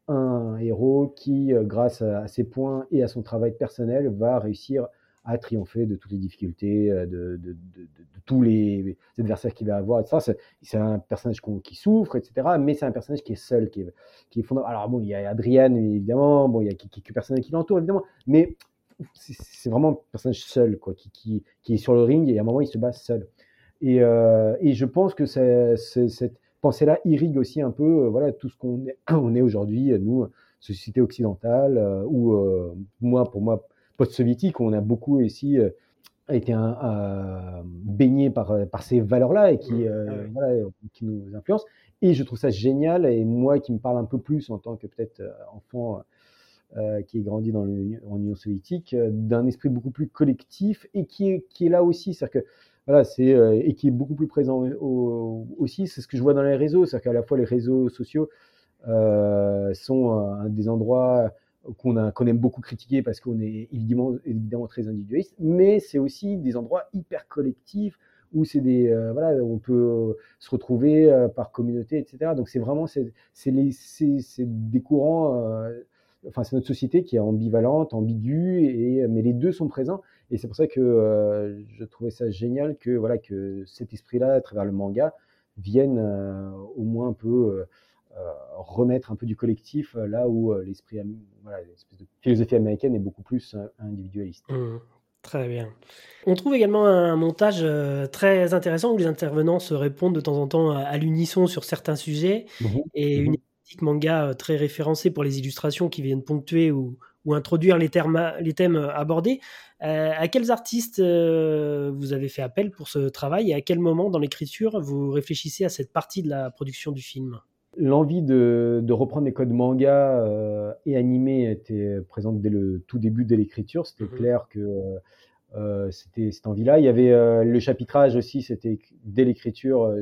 un héros qui, euh, grâce à ses points et à son travail personnel, va réussir à triompher de toutes les difficultés, euh, de, tous les adversaires qu'il va avoir, etc. C'est un personnage qui souffre, etc. Mais c'est un personnage qui est seul, qui est, qui est fondamental. Alors bon, il y a Adrienne, évidemment, bon, il y a quelques personnes qui l'entourent, évidemment, mais c'est vraiment un personnage seul, quoi, qui, est sur le ring et à un moment, il se bat seul. Et, euh, je pense que cette pensée-là irrigue aussi un peu euh, voilà, tout ce qu'on est, on est aujourd'hui, nous, société occidentale, euh, où moi, pour moi, post-soviétique, on a beaucoup ici euh, été un, euh, baigné par, euh, par ces valeurs-là et qui, voilà, qui nous influencent. Et je trouve ça génial. Et moi, qui me parle un peu plus en tant que peut-être enfant qui est grandi dans l'Union soviétique, d'un esprit beaucoup plus collectif et qui est, qui est là aussi. C'est-à-dire que voilà, c'est et qui est beaucoup plus présent aussi. C'est ce que je vois dans les réseaux, c'est-à-dire qu'à la fois les réseaux sociaux sont des endroits qu'on aime beaucoup critiquer parce qu'on est évidemment, très individualiste, mais c'est aussi des endroits hyper collectifs où c'est des euh, voilà on peut euh, se retrouver euh, par communauté etc donc c'est vraiment c'est des courants enfin c'est notre société qui est ambivalente, ambiguë, et mais les deux sont présents. Et c'est pour ça que je trouvais ça génial que voilà que cet esprit-là, à travers le manga, vienne au moins un peu remettre un peu du collectif là où l'esprit, voilà, l'espèce de philosophie américaine est beaucoup plus individualiste. Mmh. Très bien. On trouve également un montage euh, très intéressant où les intervenants se répondent de temps en temps à, l'unisson sur certains sujets mmh et mmh une éthique manga euh, très référencée pour les illustrations qui viennent ponctuer ou, introduire les, termes, les thèmes abordés. Euh, à quels artistes vous avez fait appel pour ce travail et à quel moment dans l'écriture vous réfléchissez à cette partie de la production du film? L'envie de, reprendre les codes manga euh, et animés était présente dès le tout début de l'écriture. C'était mmh clair que euh, euh, c'était cette envie-là. Il y avait le chapitrage aussi, c'était dès l'écriture.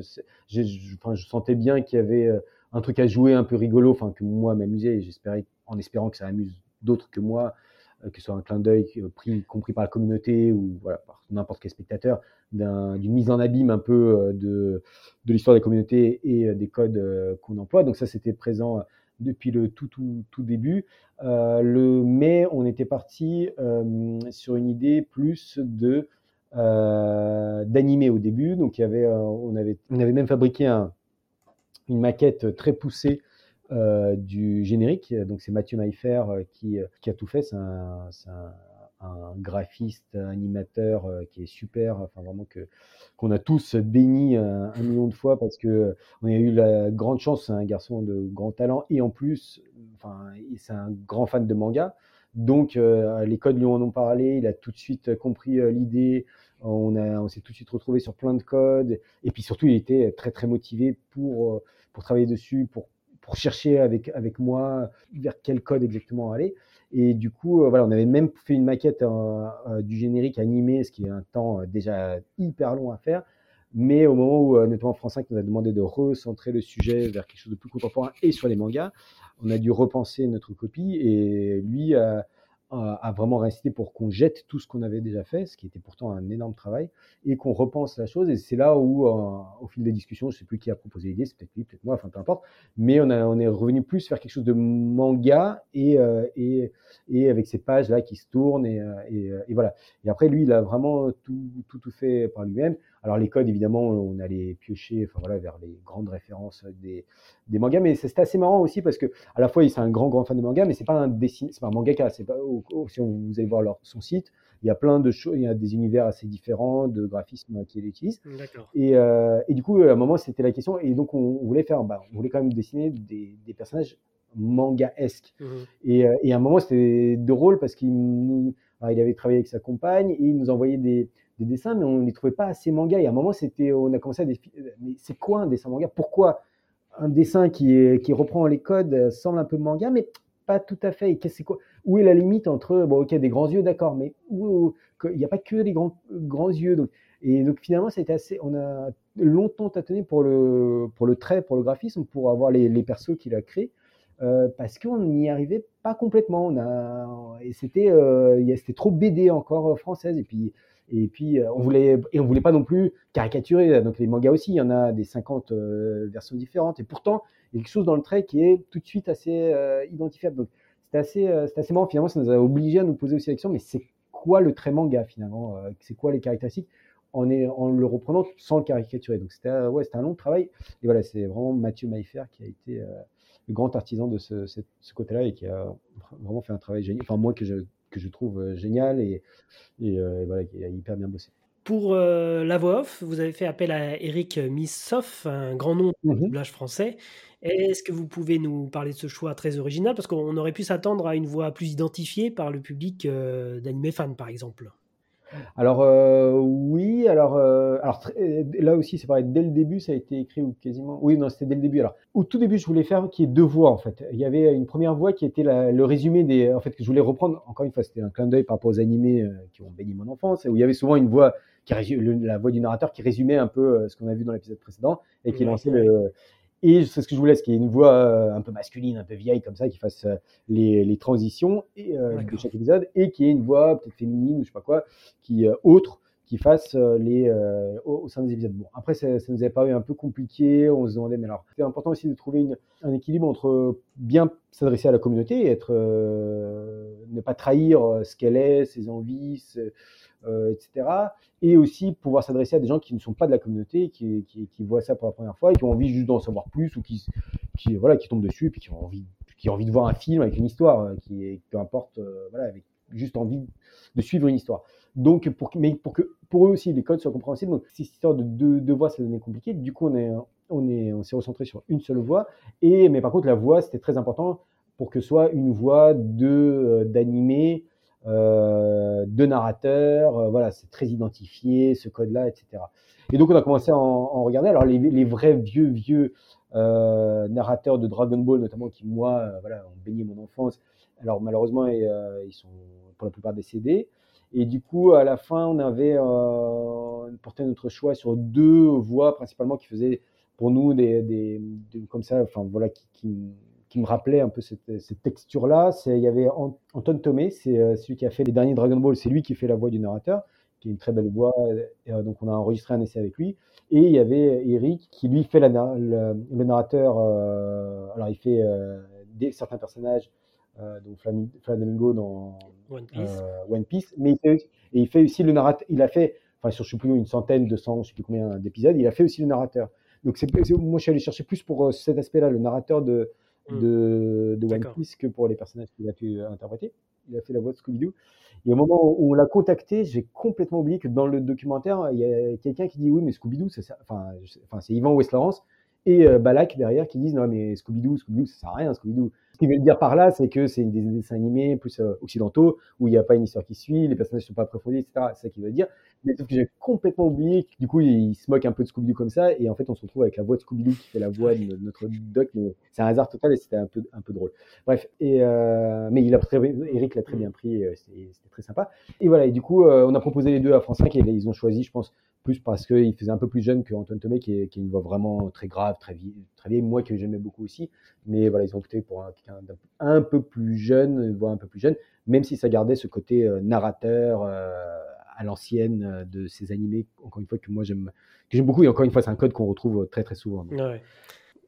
Je, je, sentais bien qu'il y avait un truc à jouer un peu rigolo, enfin que moi m'amusais. J'espérais, en espérant que ça amuse d'autres que moi, que ce soit un clin d'œil pris, compris par la communauté ou voilà, par n'importe quel spectateur, d'une mise en abîme un peu euh, de, de l'histoire des communautés et euh, des codes euh, qu'on emploie. Donc ça, c'était présent depuis le tout, tout, tout début. le mai, on était parti sur une idée plus de d'animer au début. Donc il y avait, on avait, on avait même fabriqué un, une maquette très poussée du générique. Donc c'est Mathieu Maillefer qui, qui a tout fait. C'est un, un, un graphiste, animateur euh, qui est super, enfin vraiment que qu'on a tous béni un, million de fois parce que on a eu la grande chance, c'est un garçon de grand talent et en plus, enfin c'est un grand fan de manga. Donc euh, les codes lui en ont parlé, il a tout de suite compris euh, l'idée, on, a, on s'est tout de suite retrouvé sur plein de codes et puis surtout il était très très motivé pour pour travailler dessus, pour chercher avec avec moi vers quel code exactement aller. Et du coup, euh, voilà, on avait même fait une maquette euh, euh, du générique animé, ce qui est un temps déjà hyper long à faire. Mais au moment où, notamment France 5 nous a demandé de recentrer le sujet vers quelque chose de plus contemporain et sur les mangas, on a dû repenser notre copie. Et lui a vraiment réinsisté pour qu'on jette tout ce qu'on avait déjà fait, ce qui était pourtant un énorme travail, et qu'on repense la chose. Et c'est là où, euh, au fil des discussions, je sais plus qui a proposé l'idée, c'est peut-être lui, peut-être moi, enfin peu importe, mais on, a, on est revenu plus vers quelque chose de manga et, euh, et, et avec ces pages-là qui se tournent, et, euh, et, et, voilà. Et après, lui, il a vraiment tout, tout, tout fait par lui-même. Alors les codes, évidemment, on allait piocher enfin, voilà, vers les grandes références des, des mangas, mais c'est assez marrant aussi parce que à la fois, c'est un grand, grand fan de manga, mais c'est pas un dessin, c'est pas un mangaka, c'est pas, si vous allez voir leur, son site, il y a plein de choses, il y a des univers assez différents de graphisme qu'il utilise. Et, euh, et, du coup, à un moment, c'était la question, et donc on, voulait faire, bah, on voulait quand même dessiner des, des personnages manga-esques. Mmh et, euh, et, à un moment, c'était drôle parce qu'il nous, il avait travaillé avec sa compagne et il nous envoyait des, des dessins, mais on ne les trouvait pas assez manga. Et à un moment, c'était, on a commencé à mais c'est quoi un dessin manga? Pourquoi un dessin qui, qui reprend les codes semble un peu manga, mais pas tout à fait? Et quoi? Où est la limite entre, bon, ok, des grands yeux, d'accord, mais il n'y a pas que les grands, grands yeux. Donc, et donc finalement, c'était assez, on a longtemps tâtonné pour le, pour le trait, pour le graphisme, pour avoir les, les persos qu'il a créés. Euh, parce qu'on n'y arrivait pas complètement. On a, et c'était, euh, c'était trop BD encore française. Et puis, et puis, euh, on voulait, et on voulait pas non plus caricaturer. Donc, les mangas aussi, il y en a des 50 euh, versions différentes. Et pourtant, il y a quelque chose dans le trait qui est tout de suite assez euh, identifiable. Donc, c'était assez, c'était assez marrant. Finalement, ça nous a obligé à nous poser aussi la mais c'est quoi le trait manga finalement C'est quoi les caractéristiques en, est, en le reprenant sans le caricaturer? Donc, c'était, ouais, un long travail. Et voilà, c'est vraiment Mathieu Maillefer qui a été le grand artisan de ce, ce côté-là et qui a vraiment fait un travail génial. Enfin, moi, que je que je trouve euh, génial et, euh, et, voilà, qui a hyper bien bossé. Pour euh, la voix off, vous avez fait appel à Eric Missoff, un grand nom de mmh doublage français. Est-ce que vous pouvez nous parler de ce choix très original? Parce qu'on aurait pu s'attendre à une voix plus identifiée par le public d'animé fan, par exemple. Alors euh, oui, alors, euh, alors euh, là aussi c'est pareil, dès le début ça a été écrit ou quasiment. Oui, non, c'était dès le début. Alors au tout début je voulais faire qu'il y ait deux voix en fait. Il y avait une première voix qui était le résumé des, en fait que je voulais reprendre. Encore une fois, c'était un clin d'œil par rapport aux animés qui ont béni mon enfance, où il y avait souvent une voix qui la voix du narrateur qui résumait un peu ce qu'on a vu dans l'épisode précédent et qui lançait le, et c'est ce que je voulais, ce qu'il y ait une voix euh, un peu masculine, un peu vieille comme ça, qui fasse euh, les, les transitions et, euh, de chaque épisode, et qui ait une voix peut-être féminine ou je sais pas quoi, qui autre, qui fasse les au, sein des épisodes. Bon, après, ça, ça nous avait paru un peu compliqué. On se demandait, mais alors, c'était important aussi de trouver une, un équilibre entre bien s'adresser à la communauté, et être, ne pas trahir ce qu'elle est, ses envies, euh, etc. Et aussi pouvoir s'adresser à des gens qui ne sont pas de la communauté, qui, qui, voient ça pour la première fois et qui ont envie juste d'en savoir plus ou qui, tombent dessus et qui ont envie, de voir un film avec une histoire, euh, qui peu importe, euh, avec juste envie de suivre une histoire. Donc, pour, mais pour que pour eux aussi les codes soient compréhensibles, donc cette histoire de deux de voix, ça devenait compliqué. Du coup, on s'est recentré sur une seule voix. Et mais par contre, la voix, c'était très important pour que ce soit une voix de d'animé euh, de narrateurs, euh, voilà, c'est très identifié, ce code-là, etc. Et donc on a commencé à en, regarder. Alors les, vrais vieux, vieux euh, narrateurs de Dragon Ball, notamment, qui moi, voilà, ont baigné mon enfance, alors malheureusement, ils sont pour la plupart décédés. Et du coup, à la fin, on avait porté notre choix sur deux voix principalement qui faisaient pour nous des, comme ça, enfin voilà, qui qui me rappelait un peu cette, cette texture-là. Il y avait Anton Tomé, c'est euh, celui qui a fait les derniers Dragon Ball, c'est lui qui fait la voix du narrateur, qui est une très belle voix. Euh, donc on a enregistré un essai avec lui. Et il y avait Eric qui lui fait la, le, narrateur. Euh, alors il fait des, certains personnages, donc Flamingo dans One Piece, One Piece mais il fait, et il fait aussi le narrateur. Il a fait, enfin sur je sais plus une centaine, 200, je sais plus combien d'épisodes, il a fait aussi le narrateur. Donc c'est, moi je suis allé chercher plus pour cet aspect-là, le narrateur de. De, de One Piece que pour les personnages qu'il a pu interpréter. Il a fait la voix de Scooby-Doo. Et au moment où on l'a contacté, j'ai complètement oublié que dans le documentaire, il y a quelqu'un qui dit oui, mais Scooby-Doo, c'est enfin, enfin, c'est Yvan West-Laurence et euh, Balak derrière qui disent non, mais Scooby-Doo, Scooby-Doo, ça sert à rien, Scooby-Doo qu'ils veulent dire par là, c'est que c'est des dessins animés plus euh, occidentaux, où il n'y a pas une histoire qui suit, les personnages ne sont pas approfondis, etc. C'est ça qu'il veut dire. Mais sauf que j'ai complètement oublié, du coup, il, se moque un peu de Scooby-Doo comme ça, et en fait, on se retrouve avec la voix de Scooby-Doo qui fait la voix de notre doc, mais c'est un hasard total et c'était un peu, un peu drôle. Bref, et, euh, mais il a très, Eric l'a très bien pris, euh, c'était très sympa. Et voilà, et du coup, on a proposé les deux à France 5 et ils ont choisi, je pense, plus parce qu'il faisait un peu plus jeune que Antoine Tomé, qui est, qui est une voix vraiment très grave, très vieille, très vieille, moi que j'aimais beaucoup aussi. Mais voilà, ils ont opté pour quelqu'un un, peu plus jeune, une voix un peu plus jeune, même si ça gardait ce côté euh, narrateur euh, à l'ancienne euh, de ces animés, encore une fois, que moi j'aime j'aime beaucoup. Et encore une fois, c'est un code qu'on retrouve très très souvent.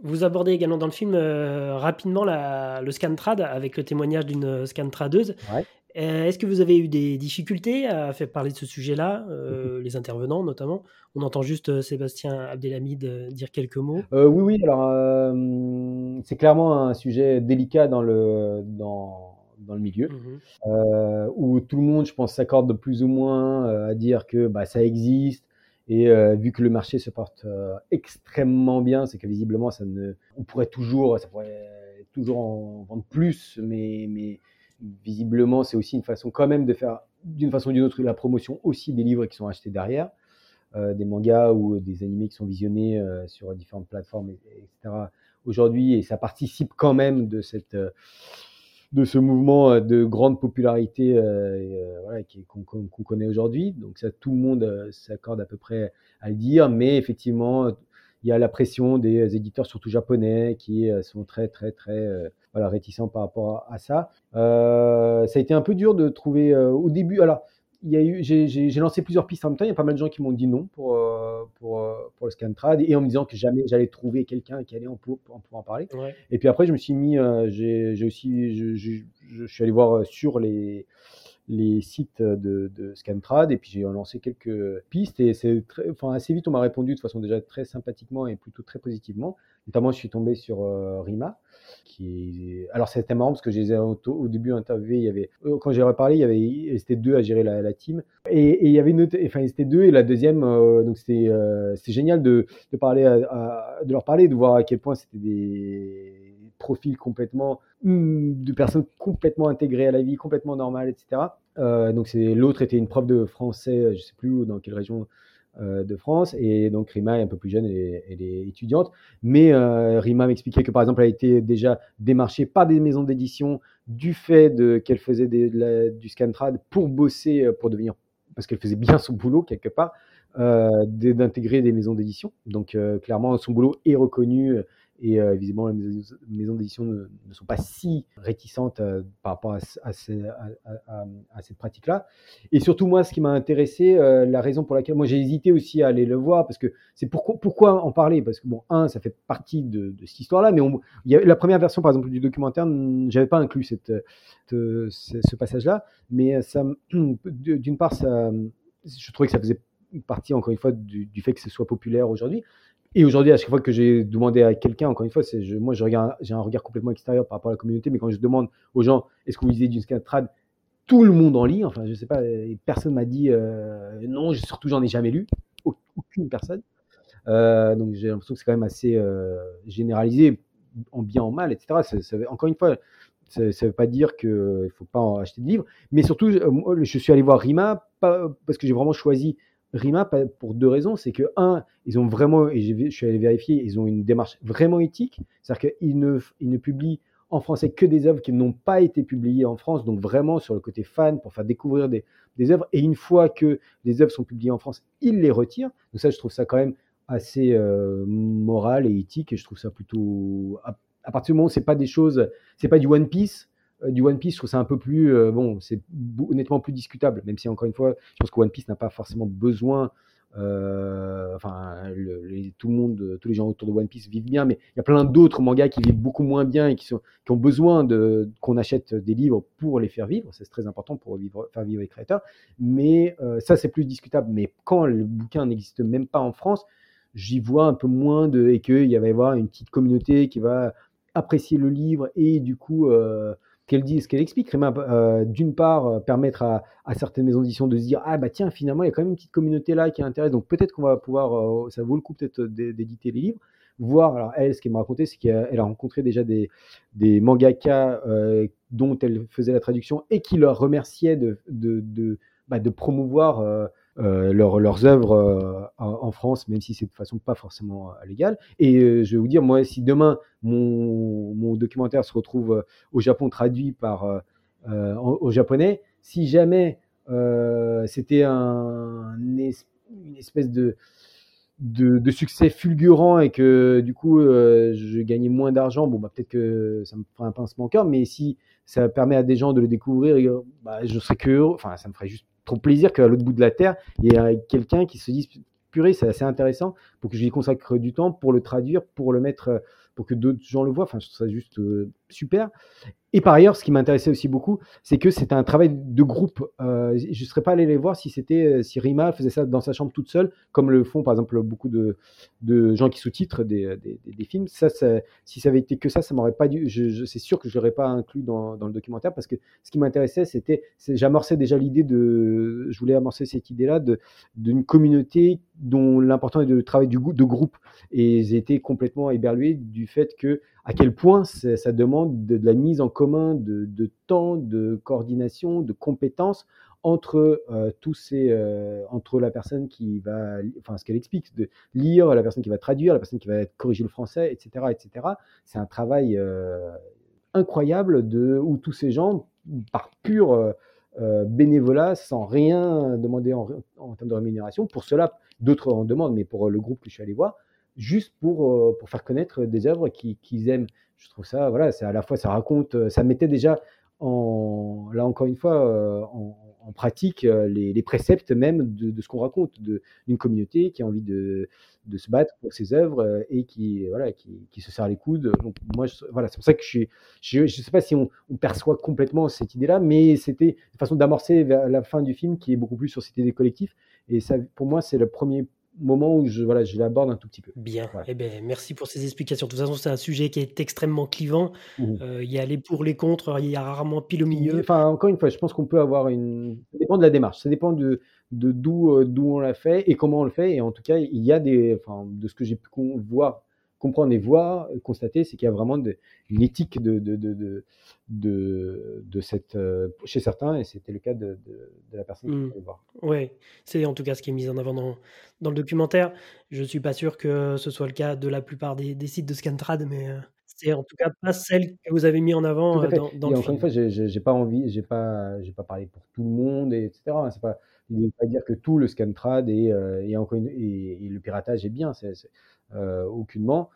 Vous abordez également dans le film rapidement la, le scantrad avec le témoignage d'une scantradeuse. Ouais. Euh, est-ce que vous avez eu des difficultés à faire parler de ce sujet-là, euh, les intervenants notamment? On entend juste euh, Sébastien Abdelhamid dire quelques mots. oui, oui. Alors, c'est clairement un sujet délicat dans le dans, dans le milieu, mmh où tout le monde, je pense, s'accorde plus ou moins à dire que bah, ça existe. Et vu que le marché se porte extrêmement bien, c'est que visiblement, ça ne, on pourrait toujours, ça pourrait toujours en vendre plus, mais mais visiblement, c'est aussi une façon quand même de faire d'une façon ou d'une autre la promotion aussi des livres qui sont achetés derrière, euh, des mangas ou des animés qui sont visionnés euh, sur différentes plateformes, etc. Aujourd'hui, et ça participe quand même de cette euh, de ce mouvement de grande popularité voilà, qu'on connaît aujourd'hui. Donc ça, tout le monde s'accorde à peu près à le dire, mais effectivement, il y a la pression des éditeurs, surtout japonais, qui sont très, très, très voilà, réticent par rapport à, ça. Euh, ça a été un peu dur de trouver euh, au début. Alors, il y a eu, j'ai lancé plusieurs pistes en même temps. Il y a pas mal de gens qui m'ont dit non pour, euh, pour, pour le Scantrad et en me disant que jamais j'allais trouver quelqu'un qui allait en, pour, en pouvoir en parler. Et puis après, je me suis mis, j'ai aussi, je, je, je, suis allé voir sur les, les sites de, de Scantrad et puis j'ai lancé quelques pistes et c'est enfin, assez vite on m'a répondu de façon déjà très sympathiquement et plutôt très positivement. Notamment, je suis tombé sur euh, Rima, qui alors c'était marrant parce que je les ai au, début interviewés. Il y avait euh, quand j'ai reparlé, il y avait c'était deux à gérer la, team et, il y avait une autre, enfin c'était deux et la deuxième euh, donc c'était c'est génial de, de parler de leur parler, de voir à quel point c'était des profils complètement hmm, de personnes complètement intégrées à la vie, complètement normales, etc. donc c'est l'autre était une prof de français, je sais plus dans quelle région euh, de France. Et donc Rima est un peu plus jeune, et elle est étudiante. Mais euh, Rima m'expliquait que par exemple, elle a été déjà démarchée par des maisons d'édition du fait de qu'elle faisait des, du scantrad pour bosser, euh, pour devenir, parce qu'elle faisait bien son boulot quelque part, d'intégrer des maisons d'édition. Donc clairement, son boulot est reconnu Et euh, les maisons d'édition ne, sont pas si réticentes euh, par rapport à, cette pratique-là. Et surtout, moi, ce qui m'a intéressé, euh, la raison pour laquelle moi j'ai hésité aussi à aller le voir, parce que c'est pourquoi, en parler? Parce que, bon, un, ça fait partie de, cette histoire-là, mais on, y a, la première version, par exemple, du documentaire, j'avais pas inclus cette, ce, passage-là, mais ça, d'une part, je trouvais que ça faisait partie, encore une fois, du fait que ce soit populaire aujourd'hui. Et aujourd'hui, à chaque fois que j'ai demandé à quelqu'un, encore une fois, moi, je regarde, j'ai un regard complètement extérieur par rapport à la communauté, mais quand je demande aux gens, est-ce que vous lisez du scantrad Tout le monde en lit. Enfin, je sais pas, personne m'a dit euh, non. Surtout, j'en ai jamais lu. Aucune personne. Euh, donc, j'ai l'impression que c'est quand même assez euh, généralisé, en bien, en mal, etc. encore une fois, ça ne veut pas dire qu'il ne faut pas acheter de livres, mais surtout, je suis allé voir Rima parce que j'ai vraiment choisi Rima pour deux raisons. C'est que, un, ils ont vraiment, et je suis allé vérifier, ils ont une démarche vraiment éthique. C'est-à-dire qu'ils ne, ils ne publient en français que des œuvres qui n'ont pas été publiées en France, donc vraiment sur le côté fan pour faire découvrir des, œuvres. Et une fois que les œuvres sont publiées en France, ils les retirent. Donc ça, je trouve ça quand même assez euh, moral et éthique. Et je trouve ça plutôt. À, à partir du moment où c'est pas des choses, c'est pas du One Piece, du One Piece, je trouve ça un peu plus, euh, bon, c'est honnêtement plus discutable, même si encore une fois, je pense que One Piece n'a pas forcément besoin euh, enfin, tout le monde, tous les gens autour de One Piece vivent bien, mais il y a plein d'autres mangas qui vivent beaucoup moins bien et qui, sont, qui ont besoin de qu'on achète des livres pour les faire vivre. C'est très important pour vivre, faire vivre les créateurs. Mais ça, c'est plus discutable. Mais quand le bouquin n'existe même pas en France, j'y vois un peu moins de et qu'il y avoir une petite communauté qui va apprécier le livre et du coup qu'elle dit, ce qu'elle explique, euh, d'une part, euh, permettre à, certaines maisons d'édition de se dire ah bah tiens finalement il y a quand même une petite communauté là qui intéresse, donc peut-être qu'on va pouvoir, euh, ça vaut le coup peut-être d'éditer les livres. Voir, alors elle, ce qu'elle m'a raconté, c'est qu'elle a rencontré déjà des, des mangaka dont elle faisait la traduction et qui leur remerciaient de, de, de, bah, promouvoir leurs œuvres en, France, même si c'est de façon pas forcément euh, légale. Et je vais vous dire, moi, si demain mon, mon documentaire se retrouve au Japon traduit par au japonais, si jamais c'était un, une espèce de, de, succès fulgurant et que du coup je gagnais moins d'argent, bon bah peut-être que ça me ferait un pincement au cœur, mais si ça permet à des gens de le découvrir, bah, je serais que enfin ça me ferait juste trop plaisir qu'à l'autre bout de la terre, il y ait quelqu'un qui se dise c'est assez intéressant pour que lui consacre du temps pour le traduire, pour le mettre, pour que d'autres gens le voient. Enfin, je juste euh, super. Et par ailleurs, ce qui m'intéressait aussi beaucoup, c'est que c'était un travail de groupe. Euh, je ne serais pas allé les voir si c'était euh, si Rima faisait ça dans sa chambre toute seule, comme le font par exemple beaucoup de, de gens qui sous-titrent des, des, des, films. Ça, si ça avait été que ça, ça m'aurait pas c'est sûr que je l'aurais pas inclus dans, dans, le documentaire parce que ce qui m'intéressait, c'était, j'amorçais déjà l'idée de, je voulais amorcer cette idée-là d'une communauté dont l'important est de travailler du, de groupe. Et été complètement éberlué du fait que à quel point ça demande de, la mise en commun de, temps, de coordination, de compétences entre euh, tous ces, euh, entre la personne qui va, enfin ce qu'elle explique, de lire, la personne qui va traduire, la personne qui va corriger le français, etc., etc. C'est un travail euh, incroyable de où tous ces gens, par pur bénévolat, sans rien demander en, en, termes de rémunération, pour cela, d'autres en demandent, mais pour le groupe que je suis allé voir, juste pour, euh, pour faire connaître des œuvres qu'ils aiment. Je trouve ça, voilà, c'est à la fois, ça raconte, euh, ça mettait déjà en, là encore une fois, euh, en, pratique les, préceptes même de, ce qu'on raconte, d'une communauté qui a envie de, de, se battre pour ses œuvres et qui, voilà, qui, qui se serre les coudes. Donc, moi, voilà, c'est pour ça que je je ne sais pas si on, perçoit complètement cette idée-là, mais c'était une façon d'amorcer la fin du film qui est beaucoup plus sur cette idée collective. Et ça, pour moi, c'est le premier moment où je, voilà, je l'aborde un tout petit peu. Bien. Eh ben, merci pour ces explications. De toute façon, c'est un sujet qui est extrêmement clivant. Mmh. Euh, il y a les pour, les contre, il y a rarement pile au milieu. Enfin, encore une fois, je pense qu'on peut avoir une. Ça dépend de la démarche, ça dépend de d'où euh, d'où on l'a fait et comment on le fait. Et en tout cas, il y a des. Enfin, de ce que j'ai pu voir comprendre et voir, constater, c'est qu'il y a vraiment une éthique de, de, de, de, de cette, euh, chez certains, et c'était le cas de, la personne qui mmh. voir. Oui, c'est en tout cas ce qui est mis en avant dans, dans le documentaire. Je ne suis pas sûr que ce soit le cas de la plupart des, des sites de Scantrad, mais euh, c'est en tout cas pas celle que vous avez mis en avant euh, dans, dans et le encore une fois, j'ai pas envie, j'ai pas, j'ai pas parlé pour tout le monde, et etc. C'est pas, il ne veut pas dire que tout le Scantrad et, et, encore et, le piratage est bien. Euh, aucunement.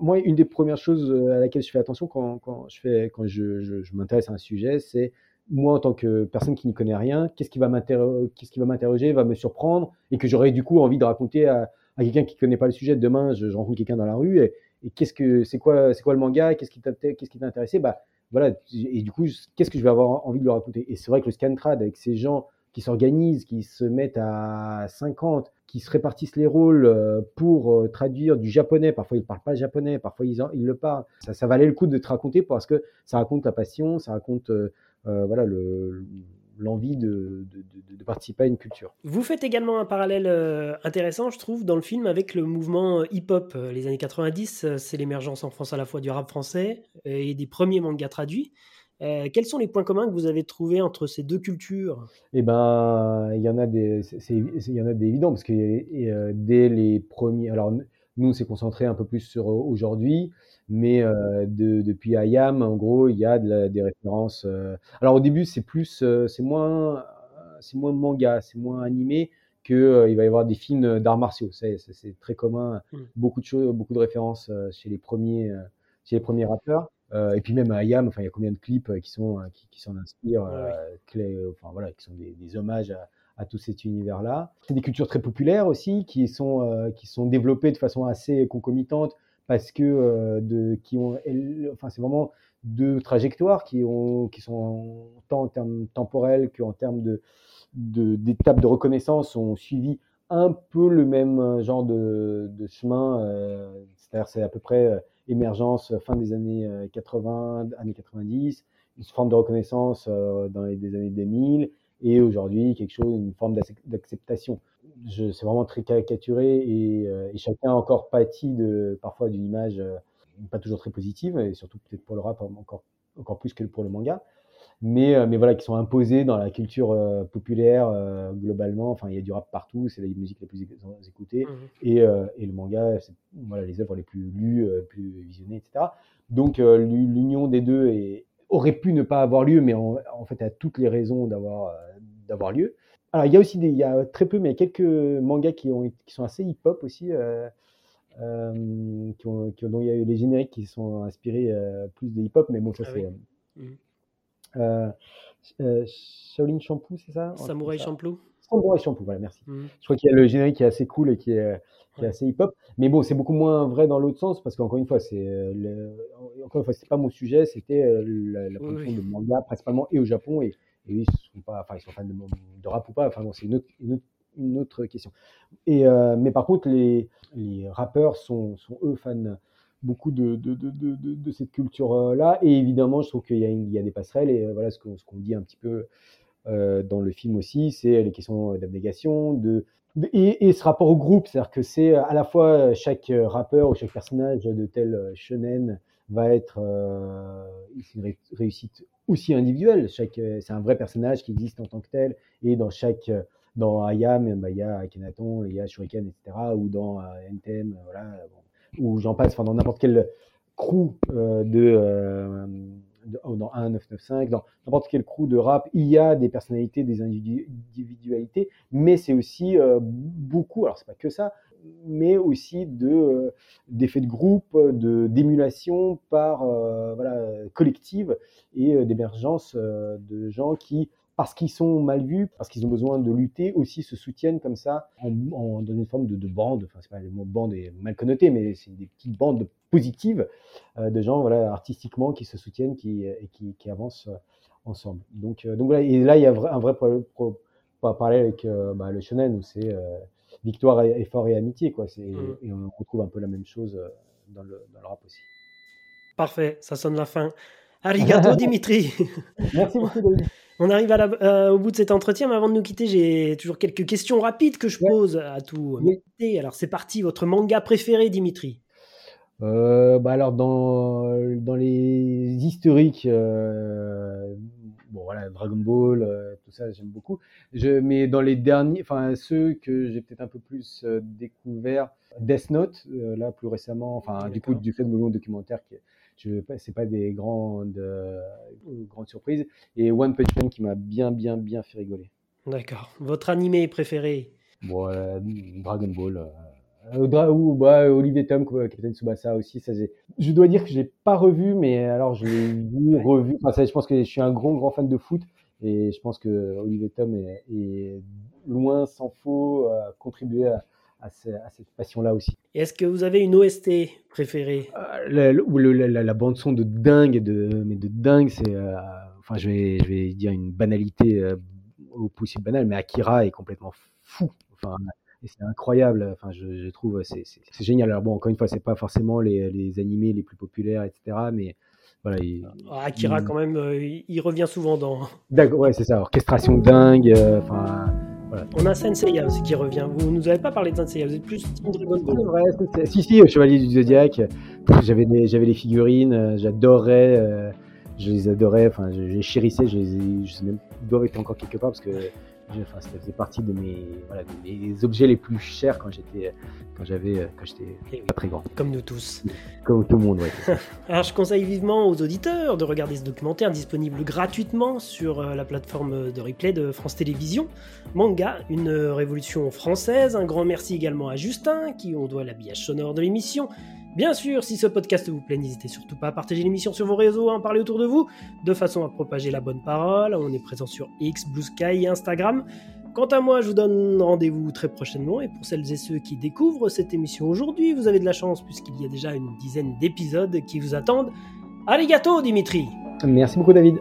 moi, une des premières choses à laquelle je fais attention quand, je, fais, quand je, m'intéresse à un sujet, c'est moi, en tant que personne qui n'y connaît rien, qu'est-ce qui va m'interroger, va me surprendre, et que j'aurais du coup envie de raconter à, quelqu'un qui ne connaît pas le sujet. Demain, je, rencontre quelqu'un dans la rue, et, qu'est-ce que c'est quoi, quoi le manga, qu'est-ce qui t'a, qu'est-ce qui t'a intéressé, bah voilà. Et du coup, qu'est-ce que je vais avoir envie de lui raconter? Et c'est vrai que le Scantrad, avec ces gens qui s'organisent, qui se mettent à 50, qui se répartissent les rôles euh, pour euh, traduire du japonais. Parfois, ils ne parlent pas japonais, parfois, ils, le parlent. Ça, valait le coup de te raconter parce que ça raconte la passion, ça raconte euh, voilà, le, l'envie de, participer à une culture. Vous faites également un parallèle intéressant, je trouve, dans le film avec le mouvement hip-hop. Les années 90, c'est l'émergence en France à la fois du rap français et des premiers mangas traduits. Euh, quels sont les points communs que vous avez trouvés entre ces deux cultures? Eh ben, il y en a des, il y en a des évidents parce que euh, dès les premiers, alors nous, c'est concentré un peu plus sur aujourd'hui, mais euh, de, depuis Ayam, en gros, il y a de des références. alors au début, c'est plus, c'est moins, c'est moins manga, c'est moins animé que il va y avoir des films d'arts martiaux. C'est très commun, mmh. beaucoup de choses, beaucoup de références chez les premiers, chez les premiers rappeurs. Euh, et puis même à Ayam, enfin, il y a combien de clips euh, qui sont euh, qui, qui s'en inspirent, enfin voilà, qui sont des, des hommages à, à, tout cet univers-là. C'est des cultures très populaires aussi, qui sont qui sont développées de façon assez concomitante parce que de qui ont, enfin c'est vraiment deux trajectoires qui ont qui sont tant en termes temporels qu'en termes de d'étapes de, reconnaissance ont suivi un peu le même genre de, de chemin. C'est-à-dire c'est à peu près émergence euh, fin des années 80, euh, années 90, une forme de reconnaissance euh, dans les années 2000, et aujourd'hui quelque chose, une forme d'acceptation. C'est vraiment très caricaturé et, chacun a encore pâti de, parfois d'une image pas toujours très positive, et surtout peut-être pour le rap encore, encore plus que pour le manga mais, euh, mais voilà, qui sont imposés dans la culture euh, populaire euh, globalement. Enfin, il y a du rap partout, c'est la musique la plus écoutée, mmh et, et, le manga, c'est voilà, les œuvres les plus lues, plus visionnées, etc. Donc, l'union des deux est, aurait pu ne pas avoir lieu, mais en, en fait, a toutes les raisons d'avoir d'avoir lieu. Alors, il y a aussi des, il y a très peu, mais il y a quelques mangas qui, ont, qui sont assez hip-hop aussi. Qui ont, qui ont, dont il y a eu les génériques qui sont inspirés plus de hip-hop, mais bon, ça ah c'est. Mmh. Euh, euh, Shaolin Shampoo, c'est ça? Samurai Shampoo Samurai Shampoo, voilà, merci. Mmh. Je crois qu'il y a le générique qui est assez cool et qui est, qui est assez hip-hop. Mais bon, c'est beaucoup moins vrai dans l'autre sens parce qu'encore une fois, c'est euh, encore une fois, c'est pas mon sujet, c'était la, la production de manga principalement et au Japon et, et ils sont pas, enfin, ils sont fans de, de rap ou pas. Enfin, bon, c'est une autre, une, autre, question. Et mais par contre, les, les rappeurs sont, sont eux fans beaucoup de, de, de, de cette culture-là. Et évidemment, je trouve qu'il y, y, a des passerelles. Et euh, voilà ce qu'on ce qu'on dit un petit peu euh, dans le film aussi, c'est les questions d'abnégation, de, et, et, ce rapport au groupe. C'est-à-dire que c'est à la fois chaque rappeur ou chaque personnage de tel shonen va être euh, une réussite aussi individuelle. Chaque, c'est un vrai personnage qui existe en tant que tel. Et dans chaque dans Ayam, il y a Akhenaton, il y a Shuriken, etc. Ou dans NTM, voilà. Ou j'en passe, enfin, dans n'importe quel crew euh, de, euh, oh, dans 1995, dans n'importe quel crew de rap, il y a des personnalités, des individualités, mais c'est aussi euh, beaucoup, alors c'est pas que ça, mais aussi de d'effets de groupe, de d'émulation par voilà collective et d'émergence de gens qui parce qu'ils sont mal vus, parce qu'ils ont besoin de lutter, aussi se soutiennent comme ça en, dans une forme de, de bande. Enfin, c'est pas le mot bande est mal connoté, mais c'est des petites bandes positives euh, de gens, voilà, artistiquement, qui se soutiennent, qui et qui, qui avancent euh, ensemble. Donc, euh, donc voilà. Et là, il y a un vrai pro, parler avec euh, bah, le shonen où c'est victoire, effort et amitié, quoi. C'est mmh. et on retrouve un peu la même chose dans le, dans le rap aussi. Parfait, ça sonne la fin. Arigato Dimitri. Merci beaucoup. David. On arrive à euh, au bout de cet entretien, mais avant de nous quitter, j'ai toujours quelques questions rapides que je pose à tout. Alors c'est parti, votre manga préféré, Dimitri euh, bah alors dans, dans les historiques, euh, bon voilà, Dragon Ball, tout ça j'aime beaucoup. Je, mais dans les derniers, enfin ceux que j'ai peut-être un peu plus découvert, Death Note, là plus récemment, enfin du coup du fait de mon documentaire qui est je c'est pas des grandes euh, grandes surprises et One Punch Man qui m'a bien bien bien fait rigoler. D'accord. Votre animé préféré? Bon, euh, Dragon Ball. ou bah, Olivier Tom, Capitaine Tsubasa aussi. Ça, je dois dire que je l'ai pas revu, mais alors je l'ai vu, revu. Enfin, ça, je pense que je suis un grand, grand fan de foot. Et je pense que Olivier Tom est, est loin, sans faux, à contribuer à, à, cette passion-là aussi. Est-ce que vous avez une OST préférée? Euh, la, la, bande son de dingue, de, mais de dingue, c'est, euh, enfin, je vais, je vais dire une banalité euh, au possible banale, mais Akira est complètement fou. Enfin, c'est incroyable. Enfin, je, je trouve c'est, c'est, génial. Alors bon, encore une fois, c'est pas forcément les, les animés les plus populaires, etc. Mais voilà, ah, Akira, quand même, il revient souvent dans. D'accord, ouais, c'est ça. Orchestration dingue. Enfin, on a Senseiya aussi qui revient. Vous nous avez pas parlé de Senseiya, vous êtes plus Team Dragon Ball. si, si, Chevalier du Zodiac. J'avais j'avais les figurines, euh, j'adorais, euh, je les adorais, enfin, je, chérissais, je, les, je sais même, ils doivent être encore quelque part parce que Enfin, ça faisait partie de mes, voilà, objets les plus chers quand j'étais, quand j'avais, quand j'étais eh pas très grand. Comme nous tous. Comme tout le monde, oui. Alors, je conseille vivement aux auditeurs de regarder ce documentaire disponible gratuitement sur euh, la plateforme de replay de France Télévisions. Manga, une révolution française. Un grand merci également à Justin, qui on doit l'habillage sonore de l'émission. Bien sûr, si ce podcast vous plaît, n'hésitez surtout pas à partager l'émission sur vos réseaux, à en parler autour de vous, de façon à propager la bonne parole. On est présent sur X, Blue Sky et Instagram. Quant à moi, je vous donne rendez-vous très prochainement. Et pour celles et ceux qui découvrent cette émission aujourd'hui, vous avez de la chance puisqu'il y a déjà une dizaine d'épisodes qui vous attendent. Allez, gâteau, Dimitri Merci beaucoup, David